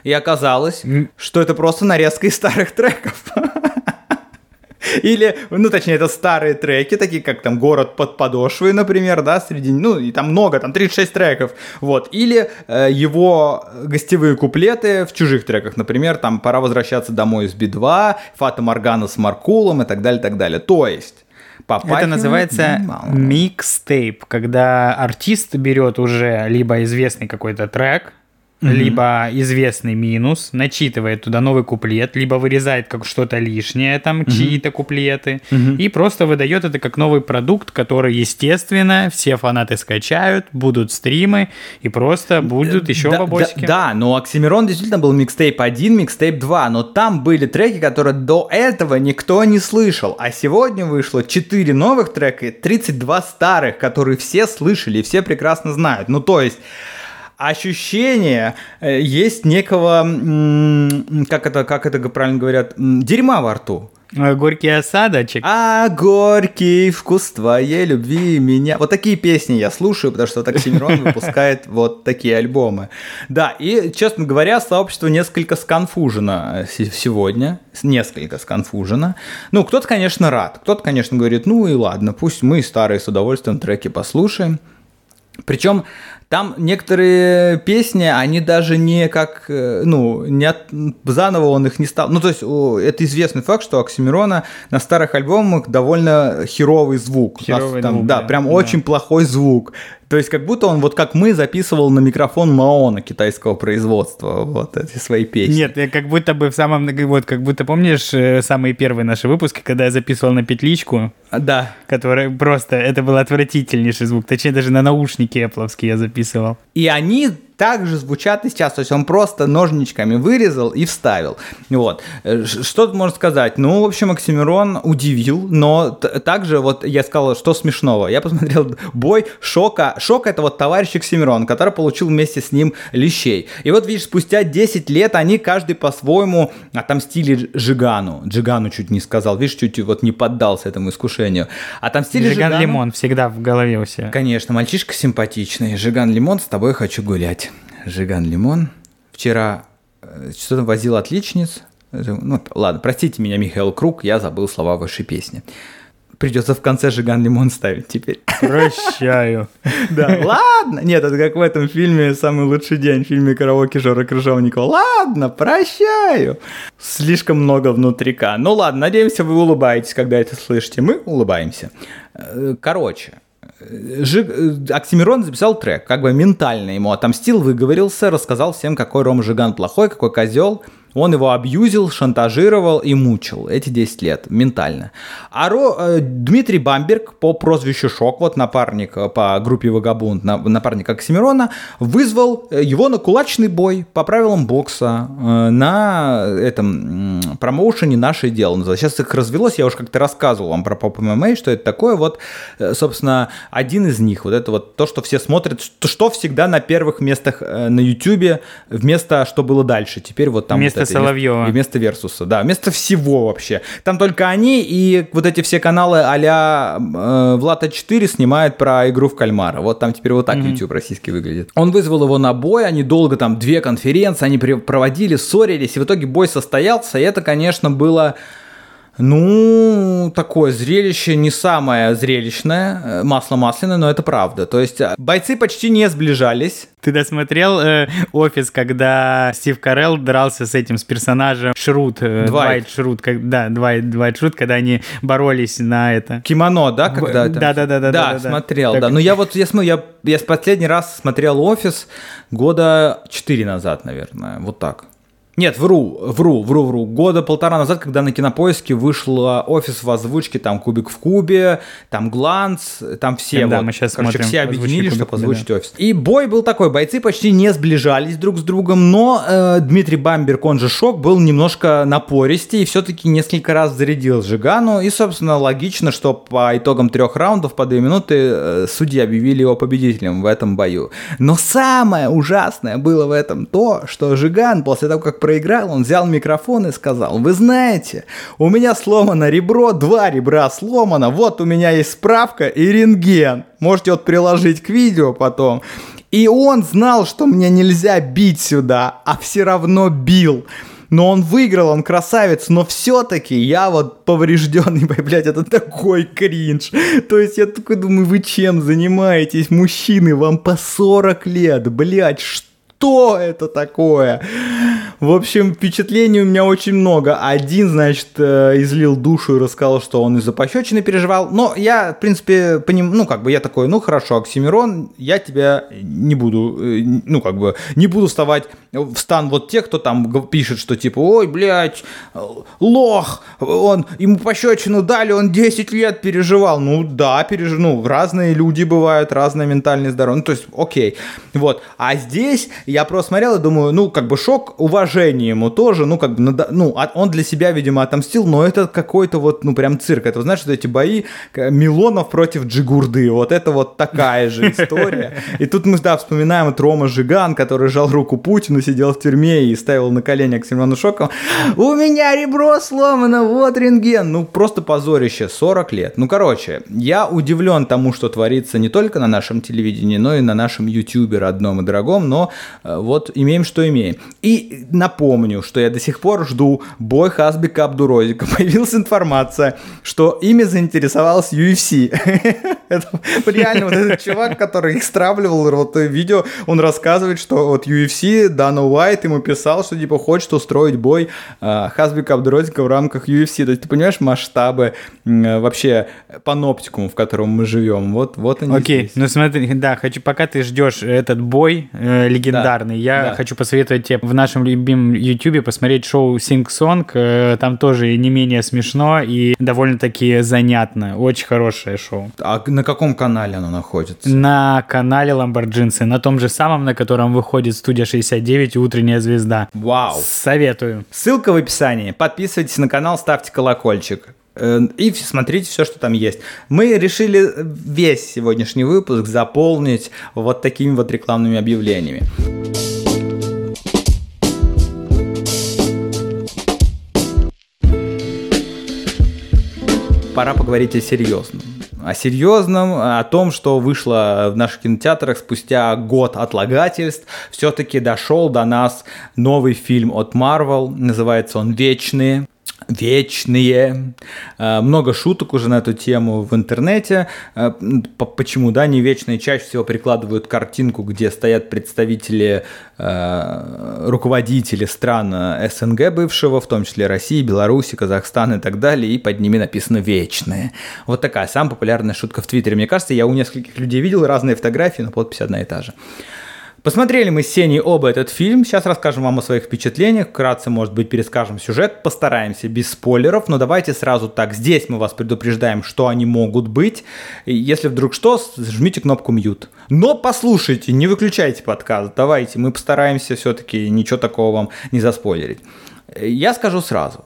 и оказалось, что это просто нарезка из старых треков. [laughs] Или, ну, точнее, это старые треки, такие как там «Город под подошвой», например, да, среди, ну, и там много, там 36 треков, вот. Или э, его гостевые куплеты в чужих треках, например, там «Пора возвращаться домой из Би-2», «Фата Моргана с Маркулом» и так далее, так далее. То есть, это называется микстейп, когда артист берет уже либо известный какой-то трек, mm-hmm. либо известный минус, начитывает туда новый куплет, либо вырезает как что-то лишнее, там mm-hmm. чьи-то куплеты, mm-hmm. и просто выдает это как новый продукт, который, естественно, все фанаты скачают, будут стримы, и просто будут еще да, бабосики. Да, да, но Оксимирон действительно был микстейп 1, микстейп 2, но там были треки, которые до этого никто не слышал, а сегодня вышло 4 новых трека и 32 старых, которые все слышали, все прекрасно знают. Ну, то есть ощущение э, есть некого, как это, как это правильно говорят, дерьма во рту. А, горький осадочек. А горький вкус твоей любви меня. Вот такие песни я слушаю, потому что Оксимирон [laughs] выпускает вот такие альбомы. Да, и, честно говоря, сообщество несколько сконфужено э, сегодня. Несколько сконфужено. Ну, кто-то, конечно, рад. Кто-то, конечно, говорит, ну и ладно, пусть мы старые с удовольствием треки послушаем. Причем там некоторые песни, они даже не как, э, ну, не от, заново он их не стал. Ну, то есть, это известный факт, что Оксимирона на старых альбомах довольно херовый звук. Херовый там, звук, да, прям да. очень плохой звук. То есть как будто он вот как мы записывал на микрофон Маона китайского производства вот эти свои песни. Нет, я как будто бы в самом, вот как будто помнишь э, самые первые наши выпуски, когда я записывал на петличку? Да. Который просто, это был отвратительнейший звук, точнее даже на наушники Apple я записывал. И они также звучат и сейчас. То есть он просто ножничками вырезал и вставил. Вот. Э, что тут можно сказать? Ну, в общем, Оксимирон удивил, но также вот я сказал, что смешного. Я посмотрел бой Шока. Шок это вот товарищ Оксимирон, который получил вместе с ним лещей. И вот видишь, спустя 10 лет они каждый по-своему отомстили Джигану. Джигану чуть не сказал. Видишь, чуть вот не поддался этому искушению. Отомстили Жиган. Лимон всегда в голове у себя. Конечно, мальчишка симпатичный. Жиган Лимон, с тобой хочу гулять. Жиган Лимон. Вчера э, что-то возил отличниц. Ну, ладно, простите меня, Михаил Круг, я забыл слова вашей песни. Придется в конце Жиган Лимон ставить теперь. Прощаю. [laughs] Да, ладно. Нет, это как в этом фильме «Самый лучший день», в фильме караоке Жора Крыжовникова. Ладно, прощаю. Слишком много внутрика. Ну ладно, надеемся, вы улыбаетесь, когда это слышите. Мы улыбаемся. Э, короче, Жиг... Э, Оксимирон записал трек, как бы ментально ему отомстил, выговорился, рассказал всем, какой Рома Жиган плохой, какой козел, он его абьюзил, шантажировал и мучил эти 10 лет ментально. А Ро, э, Дмитрий Бамберг по прозвищу Шок, вот напарник э, по группе Вагабунд, на, напарник Оксимирона, вызвал э, его на кулачный бой по правилам бокса э, на этом э, промоушене «Наше дело». Сейчас их развелось, я уже как-то рассказывал вам про поп ММА, что это такое. Вот, э, собственно, один из них, вот это вот то, что все смотрят, что, что всегда на первых местах э, на YouTube вместо «Что было дальше». Теперь вот там... Вместо вместо Соловьева. И вместо Версуса, да, вместо всего вообще. Там только они и вот эти все каналы а-ля э, Влада 4 снимают про игру в кальмара. Вот там теперь вот так mm-hmm. YouTube российский выглядит. Он вызвал его на бой, они долго там, две конференции, они проводили, ссорились, и в итоге бой состоялся, и это, конечно, было ну, такое зрелище не самое зрелищное, э, масло масляное, но это правда. То есть э, бойцы почти не сближались. Ты досмотрел э, офис, когда Стив Карелл дрался с этим, с персонажем Шрут, э, Двайт Шрут, как, да, Двайт, Двайт Шрут, когда они боролись на это. Кимоно, да, когда это? Да, да, да, да. Да, да смотрел, так... да. Но я вот, я смотрю, я, я последний раз смотрел офис года 4 назад, наверное, вот так. Нет, вру, вру, вру, вру. Года полтора назад, когда на кинопоиске вышел офис в озвучке, там Кубик в Кубе, там Гланс, там все. Да, вот, мы сейчас короче, смотрим все объединили, озвучки чтобы озвучить офис. И бой был такой, бойцы почти не сближались друг с другом, но э, Дмитрий Бамберг, он же Шок, был немножко напористее и все-таки несколько раз зарядил Жигану. И, собственно, логично, что по итогам трех раундов по две минуты э, судьи объявили его победителем в этом бою. Но самое ужасное было в этом то, что Жиган после того, как проиграл, он взял микрофон и сказал, вы знаете, у меня сломано ребро, два ребра сломано, вот у меня есть справка и рентген. Можете вот приложить к видео потом. И он знал, что мне нельзя бить сюда, а все равно бил. Но он выиграл, он красавец, но все-таки я вот поврежденный, [laughs] блядь, это такой кринж. То есть я такой думаю, вы чем занимаетесь, мужчины, вам по 40 лет, блядь, что? Что это такое? В общем, впечатлений у меня очень много. Один, значит, э, излил душу и рассказал, что он из-за пощечины переживал. Но я, в принципе, поним... ну, как бы я такой, ну, хорошо, Оксимирон, я тебя не буду, э, ну, как бы, не буду вставать в стан вот тех, кто там пишет, что типа, ой, блядь, лох, он, ему пощечину дали, он 10 лет переживал. Ну, да, переживал, ну, разные люди бывают, разное ментальное здоровье, ну, то есть, окей. Вот, а здесь я просто смотрел и думаю, ну, как бы шок, уважение ему тоже, ну, как бы, ну, он для себя, видимо, отомстил, но это какой-то вот, ну, прям цирк. Это, знаешь, что эти бои Милонов против Джигурды, вот это вот такая же история. И тут мы, да, вспоминаем вот Рома Жиган, который жал руку Путину, сидел в тюрьме и ставил на колени Оксимирона Шокова. У меня ребро сломано, вот рентген. Ну, просто позорище, 40 лет. Ну, короче, я удивлен тому, что творится не только на нашем телевидении, но и на нашем ютубе родном и дорогом, но вот имеем, что имеем. И напомню, что я до сих пор жду бой Хасбика Абдурозика. [laughs] Появилась информация, что ими заинтересовался UFC. [laughs] Это реально вот этот чувак, который их стравливал, вот видео, он рассказывает, что вот UFC, Дана Уайт ему писал, что типа хочет устроить бой э, Хасбика Абдурозика в рамках UFC. То есть ты понимаешь масштабы э, вообще паноптикум, в котором мы живем. Вот, вот они Окей, ну смотри, да, хочу, пока ты ждешь этот бой легендарный, легендарный. Я да. хочу посоветовать тебе в нашем любимом YouTube посмотреть шоу Sing Song. Э, там тоже не менее смешно и довольно-таки занятно. Очень хорошее шоу. А на каком канале оно находится? На канале Ламборджинсы, на том же самом, на котором выходит студия 69 и Утренняя звезда. Вау. Советую. Ссылка в описании. Подписывайтесь на канал, ставьте колокольчик. Э, и смотрите все, что там есть. Мы решили весь сегодняшний выпуск заполнить вот такими вот рекламными объявлениями. Пора поговорить о серьезном. О серьезном, о том, что вышло в наших кинотеатрах спустя год отлагательств. Все-таки дошел до нас новый фильм от Marvel. Называется он «Вечные» вечные. Э, много шуток уже на эту тему в интернете. Э, почему, да, не вечные? Чаще всего прикладывают картинку, где стоят представители, э, руководители стран СНГ бывшего, в том числе России, Беларуси, Казахстана и так далее, и под ними написано «вечные». Вот такая самая популярная шутка в Твиттере. Мне кажется, я у нескольких людей видел разные фотографии, но подпись одна и та же. Посмотрели мы с Сеней оба этот фильм. Сейчас расскажем вам о своих впечатлениях. Вкратце, может быть, перескажем сюжет. Постараемся без спойлеров. Но давайте сразу так. Здесь мы вас предупреждаем, что они могут быть. Если вдруг что, жмите кнопку мьют. Но послушайте, не выключайте подкаст. Давайте, мы постараемся все-таки ничего такого вам не заспойлерить. Я скажу сразу.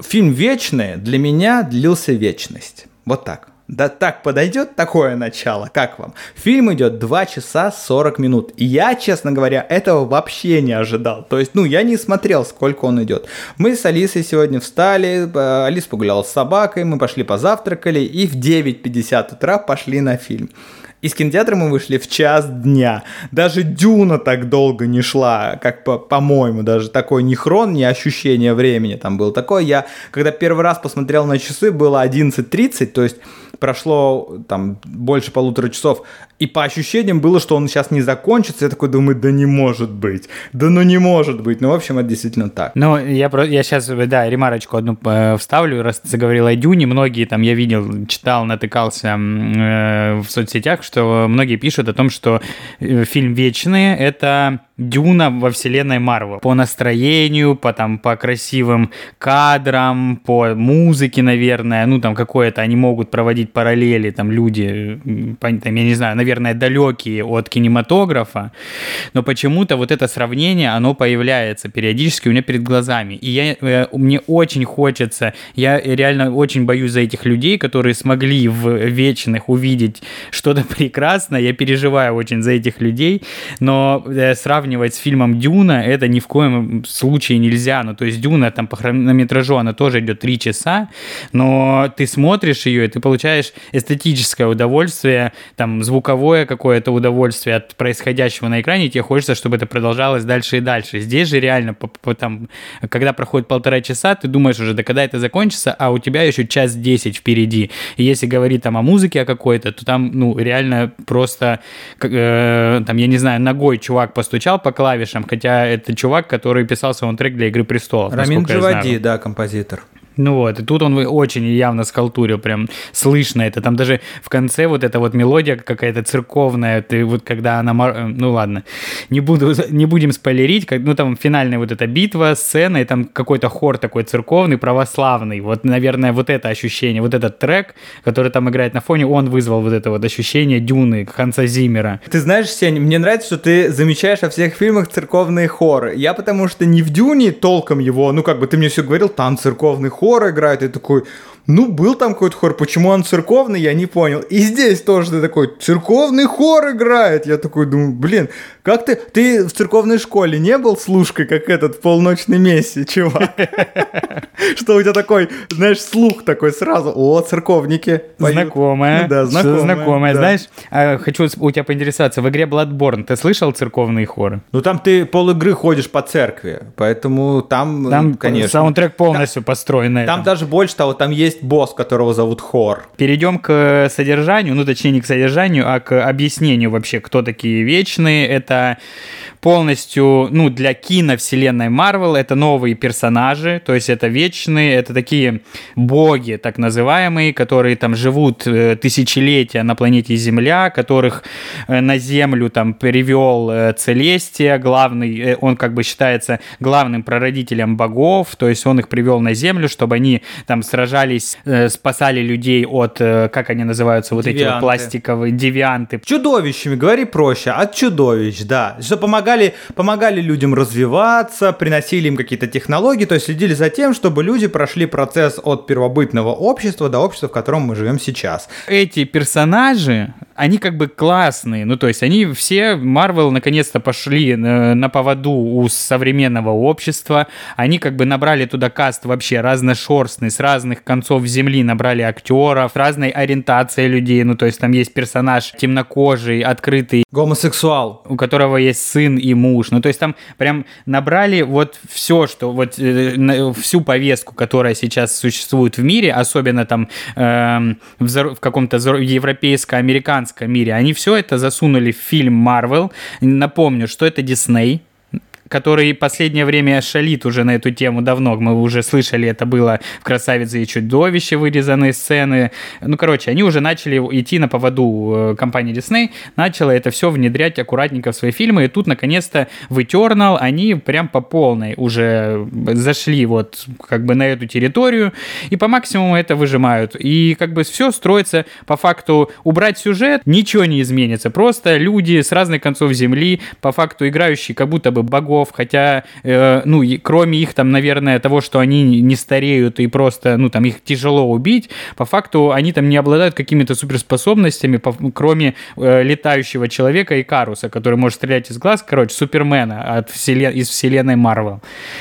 Фильм «Вечный» для меня длился вечность. Вот так. Да так подойдет такое начало, как вам? Фильм идет 2 часа 40 минут. Я, честно говоря, этого вообще не ожидал. То есть, ну, я не смотрел, сколько он идет. Мы с Алисой сегодня встали, э, Алиса погуляла с собакой, мы пошли позавтракали и в 9.50 утра пошли на фильм. Из кинотеатра мы вышли в час дня. Даже Дюна так долго не шла, как по- по-моему, даже такой ни хрон, ни ощущение времени там было такое. Я, когда первый раз посмотрел на часы, было 11.30, то есть прошло там больше полутора часов, и по ощущениям было, что он сейчас не закончится. Я такой думаю, да не может быть. Да ну не может быть. Ну, в общем, это действительно так. Ну, я, про, я сейчас, да, ремарочку одну э, вставлю, раз ты заговорил о Дюне. Многие там, я видел, читал, натыкался э, в соцсетях, что многие пишут о том, что э, фильм «Вечные» — это Дюна во вселенной Марвел. По настроению, по, там, по красивым кадрам, по музыке, наверное. Ну, там какое-то они могут проводить параллели, там люди, там, я не знаю, наверное, далекие от кинематографа. Но почему-то вот это сравнение, оно появляется периодически у меня перед глазами. И я, э, мне очень хочется, я реально очень боюсь за этих людей, которые смогли в вечных увидеть что-то [laughs] прекрасное. Я переживаю очень за этих людей. Но э, сравнивать сравнивать с фильмом Дюна это ни в коем случае нельзя. Ну, то есть Дюна там по хронометражу, она тоже идет 3 часа, но ты смотришь ее, и ты получаешь эстетическое удовольствие, там, звуковое какое-то удовольствие от происходящего на экране, и тебе хочется, чтобы это продолжалось дальше и дальше. Здесь же реально, по, по, там, когда проходит полтора часа, ты думаешь уже, да когда это закончится, а у тебя еще час десять впереди. И если говорить там о музыке о какой-то, то там, ну, реально просто, э, там, я не знаю, ногой чувак постучал по клавишам, хотя это чувак, который писал саундтрек для «Игры престолов». Рамин Джавади, да, композитор. Ну вот, и тут он очень явно скалтурил, прям слышно это. Там даже в конце вот эта вот мелодия какая-то церковная, ты вот когда она... Э, ну ладно, не, буду, [laughs] не будем спойлерить, как, ну там финальная вот эта битва, сцена, и там какой-то хор такой церковный, православный. Вот, наверное, вот это ощущение, вот этот трек, который там играет на фоне, он вызвал вот это вот ощущение Дюны, Ханса Зимера. Ты знаешь, Сень, мне нравится, что ты замечаешь во всех фильмах церковные хоры. Я потому что не в Дюне толком его, ну как бы ты мне все говорил, там церковный хор играет, и такой, ну, был там какой-то хор, почему он церковный, я не понял. И здесь тоже ты такой, церковный хор играет. Я такой думаю, блин, как ты, ты в церковной школе не был служкой, как этот полночный Месси, чувак? [laughs] Что у тебя такой, знаешь, слух такой сразу, о, церковники. Знакомая. Да, знакомая. Знакомая, знаешь, а, хочу у тебя поинтересоваться, в игре Bloodborne ты слышал церковные хоры? Ну, там ты пол игры ходишь по церкви, поэтому там, там конечно. саундтрек полностью построен Там даже больше того, там есть есть босс, которого зовут Хор. Перейдем к содержанию, ну точнее не к содержанию, а к объяснению вообще, кто такие вечные. Это полностью, ну, для киновселенной Марвел это новые персонажи, то есть это вечные, это такие боги, так называемые, которые там живут э, тысячелетия на планете Земля, которых э, на Землю там привел э, Целестия, главный, он как бы считается главным прародителем богов, то есть он их привел на Землю, чтобы они там сражались, спасали людей от, как они называются, вот девианты. эти вот пластиковые девианты. Чудовищами, говори проще, от чудовищ, да, что помогает помогали, помогали людям развиваться, приносили им какие-то технологии, то есть следили за тем, чтобы люди прошли процесс от первобытного общества до общества, в котором мы живем сейчас. Эти персонажи, они как бы классные, ну то есть они все, Марвел наконец-то пошли на, на поводу у современного общества, они как бы набрали туда каст вообще разношерстный, с разных концов земли набрали актеров, разной ориентации людей, ну то есть там есть персонаж темнокожий, открытый. Гомосексуал. У которого есть сын и муж, ну то есть там прям набрали вот все, что вот э, всю повестку, которая сейчас существует в мире, особенно там э, в, в каком-то европейско-американском американском мире. Они все это засунули в фильм Marvel. Напомню, что это Disney который последнее время шалит уже на эту тему давно. Мы уже слышали, это было в «Красавице и чудовище» вырезанные сцены. Ну, короче, они уже начали идти на поводу э, компании Disney, начала это все внедрять аккуратненько в свои фильмы, и тут, наконец-то, в Eternal они прям по полной уже зашли вот как бы на эту территорию, и по максимуму это выжимают. И как бы все строится по факту убрать сюжет, ничего не изменится. Просто люди с разных концов земли, по факту играющие как будто бы богов, игроков, хотя, э, ну, и, кроме их там, наверное, того, что они не стареют и просто, ну, там, их тяжело убить, по факту они там не обладают какими-то суперспособностями, по, кроме э, летающего человека и Каруса, который может стрелять из глаз, короче, Супермена от вселен... из вселенной Марвел.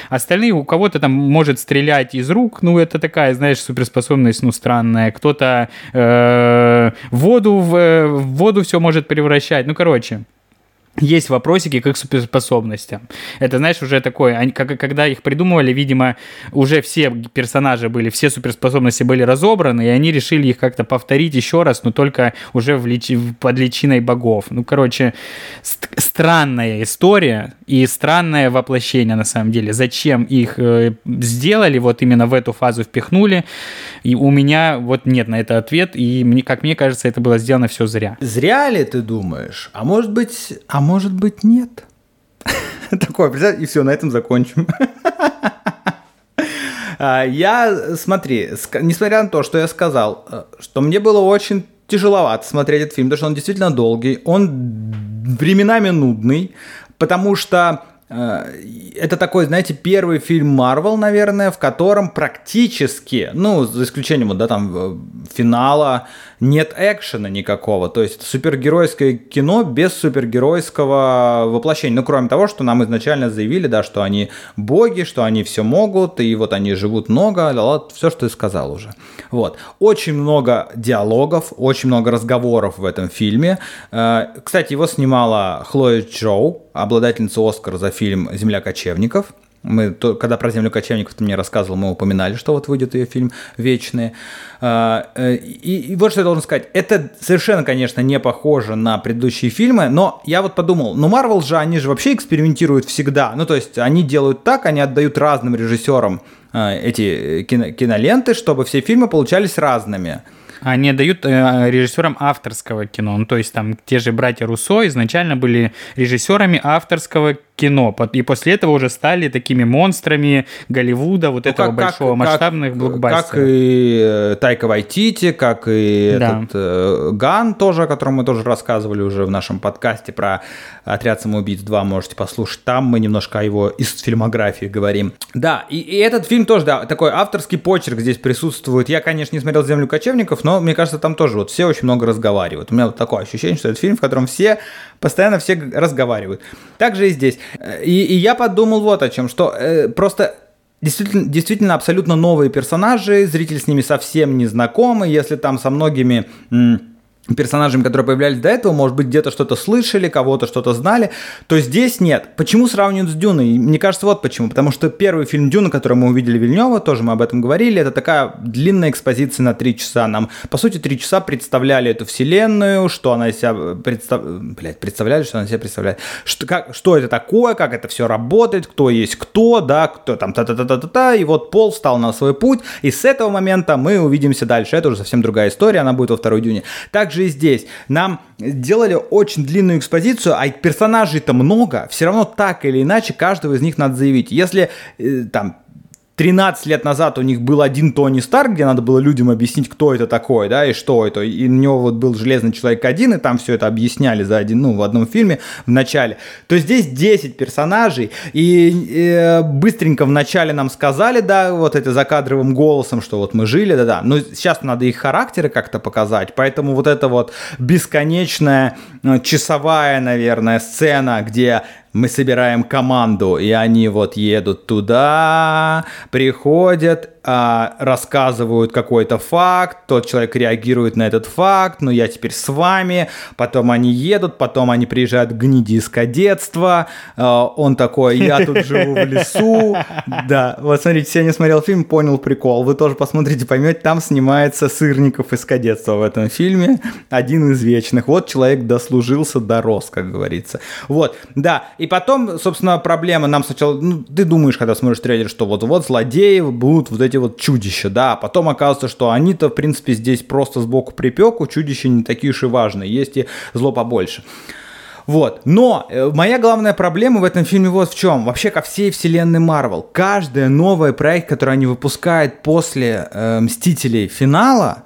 Остальные у кого-то там может стрелять из рук, ну, это такая, знаешь, суперспособность, ну, странная. Кто-то э, воду в, в воду все может превращать, ну, короче есть вопросики к их суперспособностям. Это, знаешь, уже такое, они, как, когда их придумывали, видимо, уже все персонажи были, все суперспособности были разобраны, и они решили их как-то повторить еще раз, но только уже в лич... под личиной богов. Ну, короче, ст- странная история и странное воплощение, на самом деле. Зачем их э, сделали, вот именно в эту фазу впихнули, и у меня вот нет на это ответ, и мне, как мне кажется, это было сделано все зря. Зря ли ты думаешь? А может быть, а может быть нет? [laughs] Такое, и все, на этом закончим. [laughs] А, я, смотри, несмотря на то, что я сказал, э, что мне было очень тяжеловато смотреть этот фильм, потому что он действительно долгий, он временами нудный, потому что Э, это такой, знаете, первый фильм Марвел, наверное, в котором практически, ну, за исключением, вот, да, там, э, финала, нет экшена никакого. То есть это супергеройское кино без супергеройского воплощения. Ну, кроме того, что нам изначально заявили, да, что они боги, что они все могут, и вот они живут много, все, что ты сказал уже. Вот. Очень много диалогов, очень много разговоров в этом фильме. Э, кстати, его снимала Хлоя Джоу, обладательница Оскара за фильм «Земля кочевников». Мы, то, когда про землю кочевников ты мне рассказывал, мы упоминали, что вот выйдет ее фильм «Вечные». А, э, и, и вот что я должен сказать. Это совершенно, конечно, не похоже на предыдущие фильмы, но я вот подумал, ну Марвел же, они же вообще экспериментируют всегда. Ну то есть они делают так, они отдают разным режиссерам э, эти кино, киноленты, чтобы все фильмы получались разными. Они дают э, режиссерам авторского кино. Ну, то есть там те же братья Руссо изначально были режиссерами авторского кино. И после этого уже стали такими монстрами Голливуда, вот ну, этого как, большого, как, масштабных как, блокбастеров. Как и э, Тайка Вайтити, как и да. этот э, Ган тоже, о котором мы тоже рассказывали уже в нашем подкасте про «Отряд самоубийц 2», можете послушать. Там мы немножко о его из фильмографии говорим. Да, и, и этот фильм тоже, да, такой авторский почерк здесь присутствует. Я, конечно, не смотрел «Землю кочевников», но мне кажется, там тоже вот все очень много разговаривают. У меня вот такое ощущение, что это фильм, в котором все, постоянно все разговаривают. Также и здесь. И, и я подумал вот о чем, что э, просто действительно, действительно абсолютно новые персонажи, зритель с ними совсем не знакомый, если там со многими... М- персонажами, которые появлялись до этого, может быть, где-то что-то слышали, кого-то что-то знали, то здесь нет. Почему сравнивают с Дюной? Мне кажется, вот почему. Потому что первый фильм Дюна, который мы увидели Вильнева, тоже мы об этом говорили, это такая длинная экспозиция на три часа. Нам, по сути, три часа представляли эту вселенную, что она из себя представ... Блядь, представляли, что она себя представляет. Что, как, что это такое, как это все работает, кто есть кто, да, кто там та-та-та-та-та, и вот Пол встал на свой путь, и с этого момента мы увидимся дальше. Это уже совсем другая история, она будет во второй Дюне. Также и здесь. Нам делали очень длинную экспозицию, а персонажей-то много, все равно так или иначе каждого из них надо заявить. Если э, там 13 лет назад у них был один Тони Старк, где надо было людям объяснить, кто это такой, да, и что это. И у него вот был Железный Человек один, и там все это объясняли за один, ну, в одном фильме в начале. То здесь 10 персонажей, и, и э, быстренько в начале нам сказали, да, вот это закадровым голосом, что вот мы жили, да-да. Но сейчас надо их характеры как-то показать, поэтому вот это вот бесконечная э, часовая, наверное, сцена, где мы собираем команду, и они вот едут туда, приходят, а, рассказывают какой-то факт, тот человек реагирует на этот факт, ну я теперь с вами, потом они едут, потом они приезжают к из кадетства, а, он такой, я тут живу в лесу, [laughs] да, вот смотрите, я не смотрел фильм, понял прикол, вы тоже посмотрите, поймете, там снимается Сырников из кадетства в этом фильме, один из вечных, вот человек дослужился, дорос, как говорится, вот, да, и потом, собственно, проблема нам сначала, ну, ты думаешь, когда смотришь трейлер, что вот-вот злодеи будут вот эти эти вот чудища, да, а потом оказывается, что они-то, в принципе, здесь просто сбоку припеку, чудища не такие уж и важные, есть и зло побольше. Вот. Но э, моя главная проблема в этом фильме вот в чем. Вообще ко всей вселенной Марвел. Каждый новый проект, который они выпускают после э, Мстителей финала,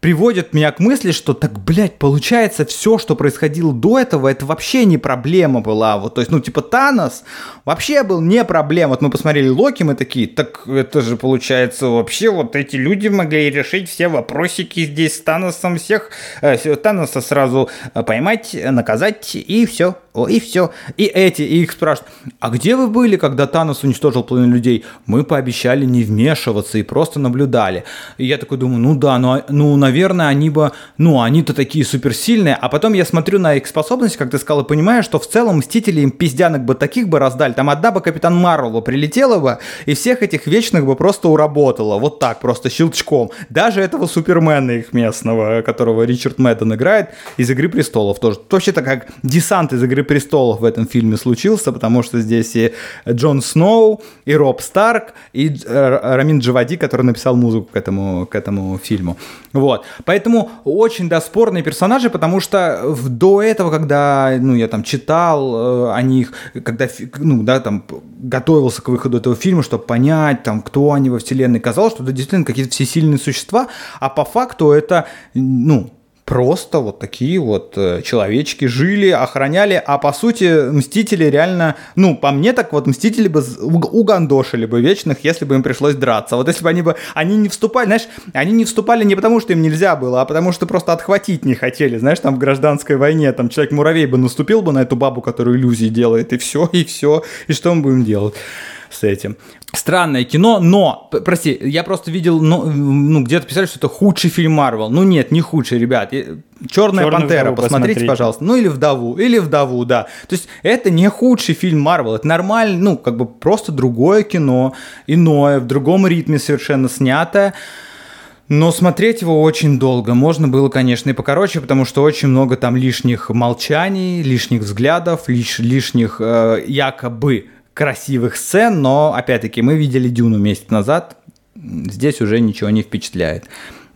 приводит меня к мысли, что так, блядь, получается, все, что происходило до этого, это вообще не проблема была. Вот, то есть, ну, типа, Танос вообще был не проблема. Вот мы посмотрели Локи, мы такие, так это же получается вообще вот эти люди могли решить все вопросики здесь с Таносом всех, э, Таноса сразу э, поймать, наказать и все. И все. И эти, и их спрашивают, а где вы были, когда Танос уничтожил половину людей? Мы пообещали не вмешиваться и просто наблюдали. И я такой думаю, ну да, ну, а, ну наверное, они бы, ну, они-то такие суперсильные. А потом я смотрю на их способности, как ты сказал, и понимаю, что в целом Мстители им пиздянок бы таких бы раздали. Там одна бы Капитан Марвел бы прилетела бы, и всех этих вечных бы просто уработала. Вот так, просто щелчком. Даже этого Супермена их местного, которого Ричард Мэдден играет из «Игры престолов» тоже. Вообще-то как десант из «Игры престолов в этом фильме случился, потому что здесь и Джон Сноу, и Роб Старк, и э, Рамин Джавади, который написал музыку к этому, к этому фильму. Вот. Поэтому очень, да, спорные персонажи, потому что до этого, когда, ну, я там читал э, о них, когда, ну, да, там, готовился к выходу этого фильма, чтобы понять, там, кто они во вселенной, казалось, что это действительно какие-то всесильные существа, а по факту это, ну, просто вот такие вот э, человечки жили, охраняли, а по сути Мстители реально, ну, по мне так вот Мстители бы угандошили бы вечных, если бы им пришлось драться. Вот если бы они бы, они не вступали, знаешь, они не вступали не потому, что им нельзя было, а потому что просто отхватить не хотели, знаешь, там в гражданской войне, там человек-муравей бы наступил бы на эту бабу, которая иллюзии делает, и все, и все, и что мы будем делать? С этим. Странное кино, но, прости, я просто видел, ну, ну где-то писали, что это худший фильм Марвел. Ну нет, не худший, ребят. Черная пантера, посмотрите, посмотрите, пожалуйста. Ну или вдову, или вдову, да. То есть это не худший фильм Марвел, это нормально, ну как бы просто другое кино, иное, в другом ритме совершенно снятое. Но смотреть его очень долго. Можно было, конечно, и покороче, потому что очень много там лишних молчаний, лишних взглядов, лиш, лишних э, якобы красивых сцен, но, опять-таки, мы видели Дюну месяц назад, здесь уже ничего не впечатляет.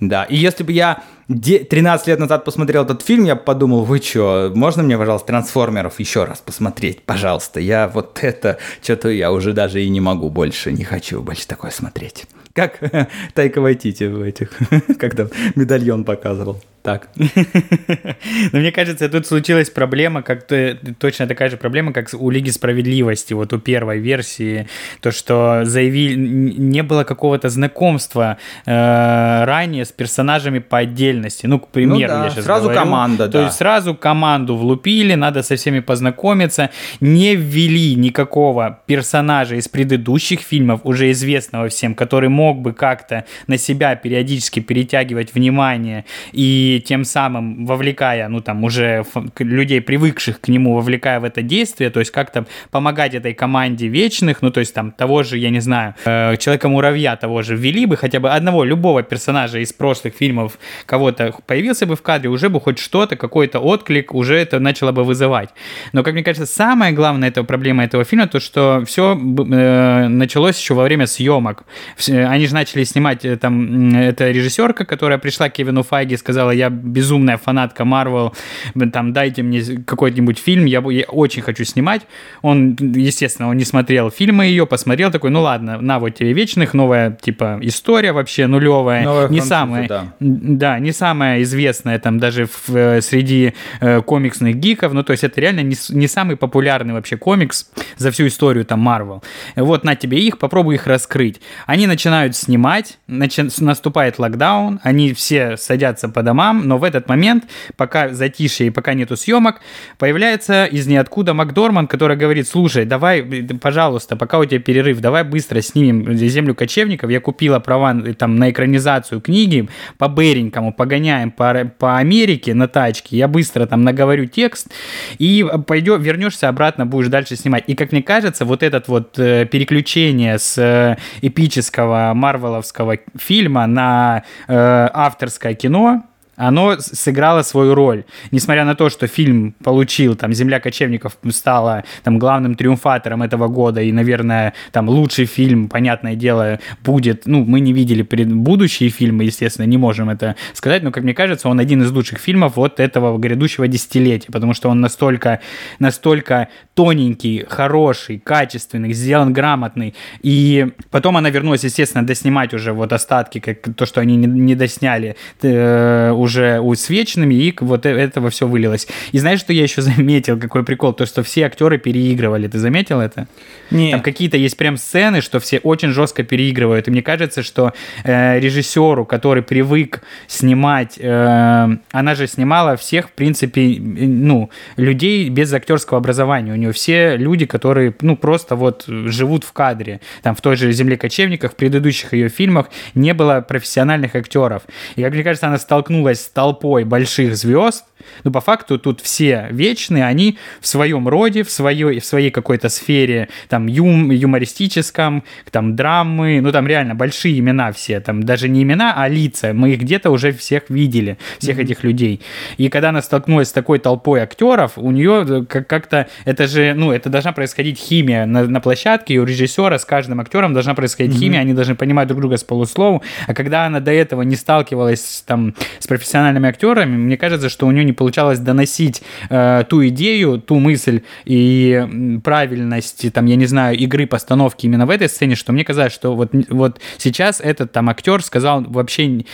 Да, и если бы я 13 лет назад посмотрел этот фильм, я подумал, вы что, можно мне, пожалуйста, трансформеров еще раз посмотреть, пожалуйста? Я вот это, что-то я уже даже и не могу больше, не хочу больше такое смотреть. Как [laughs] Тайка Вайтити в этих, [laughs] когда медальон показывал. Так. [laughs] Но мне кажется, тут случилась проблема, как -то, точно такая же проблема, как у Лиги Справедливости, вот у первой версии, то, что заявили, не было какого-то знакомства э, ранее с персонажами по отдельности. Ну, к примеру, ну, да. я сейчас Сразу говорю. команда, То да. есть сразу команду влупили, надо со всеми познакомиться, не ввели никакого персонажа из предыдущих фильмов, уже известного всем, который мог бы как-то на себя периодически перетягивать внимание и тем самым вовлекая, ну там уже людей, привыкших к нему, вовлекая в это действие, то есть как-то помогать этой команде вечных, ну то есть там того же, я не знаю, э, Человека-муравья того же ввели бы, хотя бы одного, любого персонажа из прошлых фильмов, кого-то появился бы в кадре, уже бы хоть что-то, какой-то отклик уже это начало бы вызывать. Но, как мне кажется, самая главная это проблема этого фильма, то, что все э, началось еще во время съемок. Они же начали снимать, э, там, это режиссерка, которая пришла к Кевину Файге и сказала, я безумная фанатка Марвел, там, дайте мне какой-нибудь фильм, я, я очень хочу снимать. Он, естественно, он не смотрел фильмы ее, посмотрел такой, ну ладно, на вот тебе вечных, новая, типа, история вообще нулевая. Новая не самая, да. да, не самая известная там даже в, э, среди э, комиксных гиков, ну то есть это реально не, не самый популярный вообще комикс за всю историю там Марвел. Вот на тебе их, попробуй их раскрыть. Они начинают снимать, начи- наступает локдаун, они все садятся по домам, домам, но в этот момент, пока затишье и пока нету съемок, появляется из ниоткуда Макдорман, который говорит, слушай, давай, пожалуйста, пока у тебя перерыв, давай быстро снимем «Землю кочевников», я купила права там на экранизацию книги, по Беренькому погоняем по, по Америке на тачке, я быстро там наговорю текст, и пойдем, вернешься обратно, будешь дальше снимать. И, как мне кажется, вот этот вот э, переключение с э, эпического марвеловского фильма на э, авторское кино, оно сыграло свою роль. Несмотря на то, что фильм получил, там, «Земля кочевников» стала там главным триумфатором этого года, и, наверное, там лучший фильм, понятное дело, будет, ну, мы не видели будущие фильмы, естественно, не можем это сказать, но, как мне кажется, он один из лучших фильмов вот этого грядущего десятилетия, потому что он настолько, настолько тоненький, хороший, качественный, сделан грамотный, и потом она вернулась, естественно, доснимать уже вот остатки, как то, что они не, не досняли э, уже уже усвеченными, и вот э, этого все вылилось. И знаешь, что я еще заметил, какой прикол? То, что все актеры переигрывали. Ты заметил это? Нет. Там какие-то есть прям сцены, что все очень жестко переигрывают. И мне кажется, что э, режиссеру, который привык снимать, э, она же снимала всех, в принципе, ну, людей без актерского образования. У нее все люди, которые, ну, просто вот живут в кадре. Там в той же «Земле кочевников», в предыдущих ее фильмах не было профессиональных актеров. И, как мне кажется, она столкнулась с толпой больших звезд, Ну, по факту тут все вечные, они в своем роде, в своей, в своей какой-то сфере, там, юм, юмористическом, там, драмы, ну, там реально большие имена все, там, даже не имена, а лица. Мы их где-то уже всех видели, всех mm-hmm. этих людей. И когда она столкнулась с такой толпой актеров, у нее как-то, это же, ну, это должна происходить химия на, на площадке, и у режиссера с каждым актером должна происходить mm-hmm. химия, они должны понимать друг друга с полуслову. А когда она до этого не сталкивалась там с профессиональными актерами, мне кажется, что у нее не получалось доносить э, ту идею, ту мысль и правильность, там, я не знаю, игры, постановки именно в этой сцене, что мне казалось, что вот, вот сейчас этот там актер сказал вообще не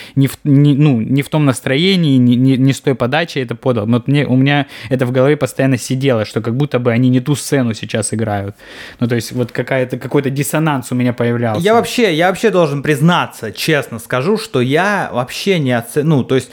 не, ну, не в том настроении, не, не, не с той подачей это подал. Вот мне, у меня это в голове постоянно сидело, что как будто бы они не ту сцену сейчас играют. Ну, то есть вот какая-то, какой-то диссонанс у меня появлялся. Я вообще, я вообще должен признаться, честно скажу, что я вообще не оцениваю, ну, то есть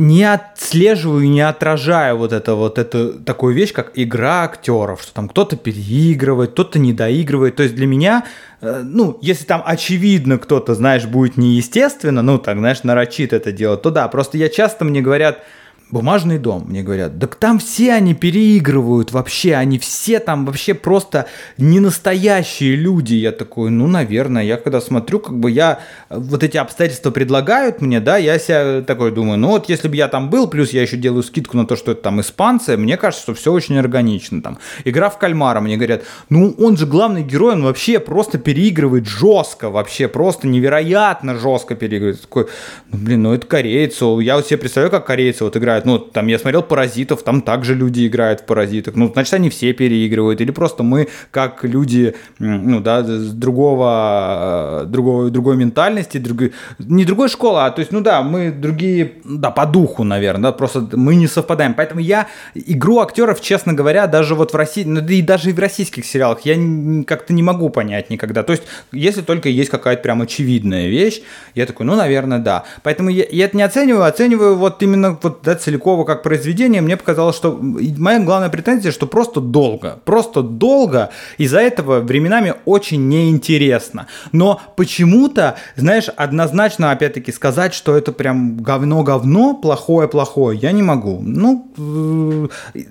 не отслеживаю, не отражаю вот это вот это такую вещь, как игра актеров, что там кто-то переигрывает, кто-то не доигрывает. То есть для меня, э, ну, если там очевидно кто-то, знаешь, будет неестественно, ну, так, знаешь, нарочит это делать, то да, просто я часто мне говорят, Бумажный дом, мне говорят, так там все они переигрывают вообще, они все там вообще просто не настоящие люди. Я такой, ну, наверное, я когда смотрю, как бы я, вот эти обстоятельства предлагают мне, да, я себя такой думаю, ну вот если бы я там был, плюс я еще делаю скидку на то, что это там испанцы, мне кажется, что все очень органично там. Игра в кальмара, мне говорят, ну он же главный герой, он вообще просто переигрывает жестко, вообще просто невероятно жестко переигрывает. Такой, ну блин, ну это корейцы, я вот себе представляю, как корейцы вот играют играют. Ну, там я смотрел «Паразитов», там также люди играют в «Паразитах». Ну, значит, они все переигрывают. Или просто мы, как люди, ну, да, с другого, другого, другой ментальности, другой, не другой школы, а, то есть, ну, да, мы другие, да, по духу, наверное, да, просто мы не совпадаем. Поэтому я игру актеров, честно говоря, даже вот в России, ну, да и даже и в российских сериалах я как-то не могу понять никогда. То есть, если только есть какая-то прям очевидная вещь, я такой, ну, наверное, да. Поэтому я, я это не оцениваю, оцениваю вот именно вот, да, Целикова как произведение, мне показалось, что моя главная претензия, что просто долго. Просто долго, из-за этого временами очень неинтересно. Но почему-то, знаешь, однозначно, опять-таки, сказать, что это прям говно-говно, плохое-плохое, я не могу. Ну,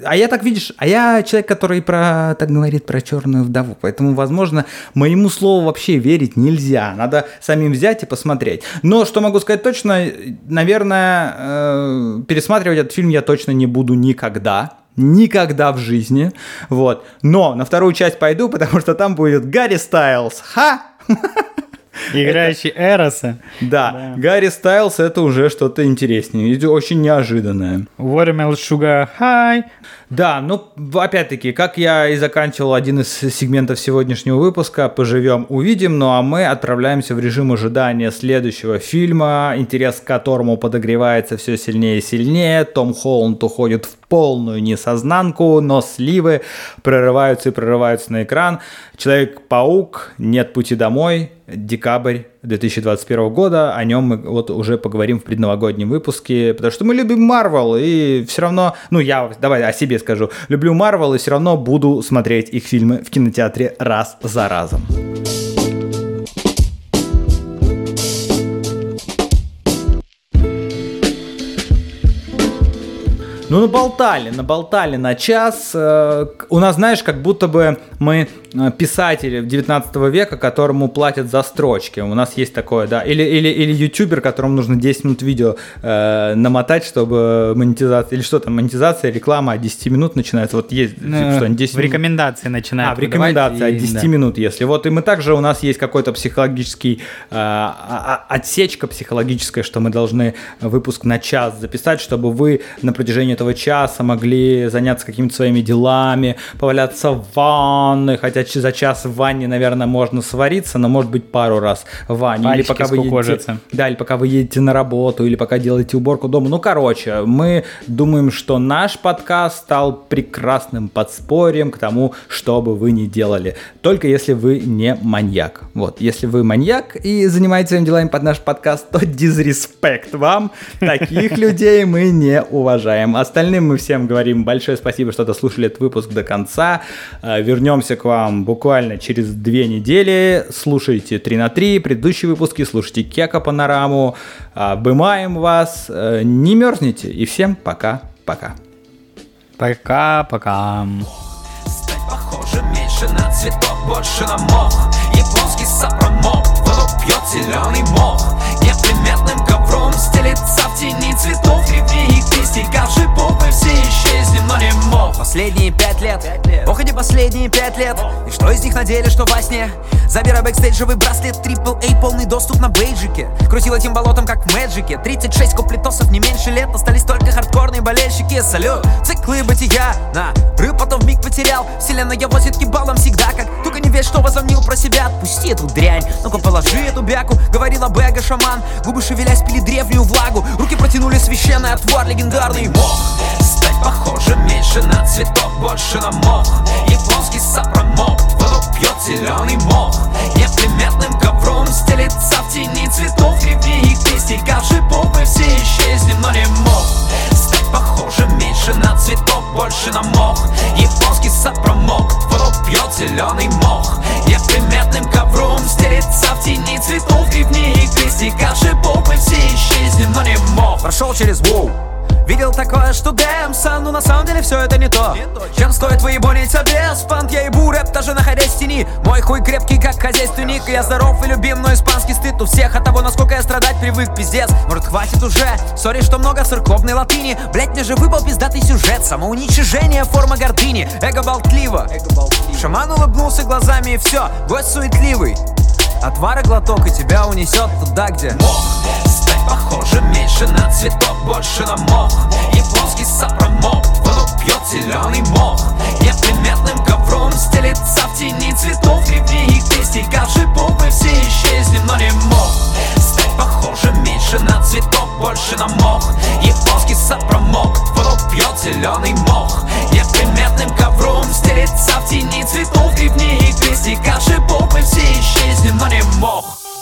а я так, видишь, а я человек, который про, так говорит про черную вдову, поэтому, возможно, моему слову вообще верить нельзя. Надо самим взять и посмотреть. Но что могу сказать точно, наверное, э, пересматривать пересматривать этот фильм я точно не буду никогда. Никогда в жизни. Вот. Но на вторую часть пойду, [laughs] потому что там будет Гарри Стайлз. Ха! [laughs] Играющий Эроса. Да. Гарри Стайлз это уже что-то интереснее, очень неожиданное. Watermelon Sugar High. Да, ну, опять-таки, как я и заканчивал один из сегментов сегодняшнего выпуска, поживем, увидим, ну а мы отправляемся в режим ожидания следующего фильма, интерес к которому подогревается все сильнее и сильнее. Том Холланд уходит в полную несознанку, но сливы прорываются и прорываются на экран. Человек-паук, нет пути домой, декабрь 2021 года, о нем мы вот уже поговорим в предновогоднем выпуске, потому что мы любим Марвел, и все равно, ну я, давай о себе скажу, люблю Марвел, и все равно буду смотреть их фильмы в кинотеатре раз за разом. Ну, наболтали, наболтали на час. Э, у нас, знаешь, как будто бы мы э, писатели 19 века, которому платят за строчки. У нас есть такое, да. Или, или, или ютубер, которому нужно 10 минут видео э, намотать, чтобы монетизация... Или что там, монетизация, реклама от 10 минут начинается. Вот есть ну, что 10 В рекомендации начинают. А, в рекомендации от 10 и, минут, если. Вот и мы также, у нас есть какой-то психологический... Э, а, а, отсечка психологическая, что мы должны выпуск на час записать, чтобы вы на протяжении этого часа могли заняться какими-то своими делами, поваляться в ванной, хотя за час в ванне, наверное, можно свариться, но может быть пару раз в ванне. или пока вы едете, да, или пока вы едете на работу, или пока делаете уборку дома. Ну, короче, мы думаем, что наш подкаст стал прекрасным подспорьем к тому, что бы вы ни делали. Только если вы не маньяк. Вот, если вы маньяк и занимаетесь своими делами под наш подкаст, то дизреспект вам. Таких [laughs] людей мы не уважаем. А Остальным мы всем говорим большое спасибо, что дослушали этот выпуск до конца. Э, вернемся к вам буквально через две недели. Слушайте 3 на 3, предыдущие выпуски, слушайте Кека Панораму. Обымаем вас. Э, не мерзните. И всем пока-пока. Пока-пока. Стать похожим меньше на цветок, больше на мох Японский сапромок, пьет зеленый мох Неприметным ковром стелится в тени цветов Древних листьев, буквы все исчезли, но не мог. Последние пять лет, ох и не последние пять лет. И что из них на деле, что во сне? Забирай бэкстейджевый браслет, трипл A, полный доступ на бейджике. Крутил этим болотом, как в Мэджике. 36 куплетосов, не меньше лет. Остались только хардкорные болельщики. Салют, циклы бытия, на. Рыб потом миг потерял. Вселенная возит кибалом всегда как. Только не верь, что возомнил про себя. Отпусти эту дрянь, ну-ка положи эту бяку. Говорила Бэга шаман, губы шевелясь пили древнюю влагу. Руки протянули священный отвар, легендарный. Мох Стать похожим меньше на цветок, больше на мох. Японский сапромок, воду пьет зеленый мох. Неприметным стелится в тени цветов Древних листьев, шипов мы все исчезнем, но не мог Стать похожим меньше на цветок, больше на мох. Японский сапромок, воду пьет зеленый мох. Неприметным ковром стелится в тени цветов Древних листьев, шипов мы все исчезнем, но не мог. Прошел через воу Видел такое, что Дэмсон, но на самом деле все это не то. Чем стоит выебониться без пант, я ебу рэп, даже находясь в тени. Мой хуй крепкий, как хозяйственник, я здоров и любим, но испанский стыд у всех. От того, насколько я страдать привык, пиздец, может хватит уже? Сори, что много церковной латыни, блять, мне же выпал пиздатый сюжет. Самоуничижение, форма гордыни, эго болтливо. Шаман улыбнулся глазами и все, гость суетливый Отвара глоток и тебя унесет туда, где Мох, стать похожим меньше на цветок, больше на мох. Японский сапромок, воду пьет зеленый мох. Неприметным ковром стелится в тени цветов. Древних листьев, шипов мы все исчезнем, но не мог Стать похожим меньше на цветок, больше на мох. Японский сапромок, воду пьет зеленый мох. Неприметным ковром стелится в тени цветов Древних листьев, шипов мы все исчезнем, но не мог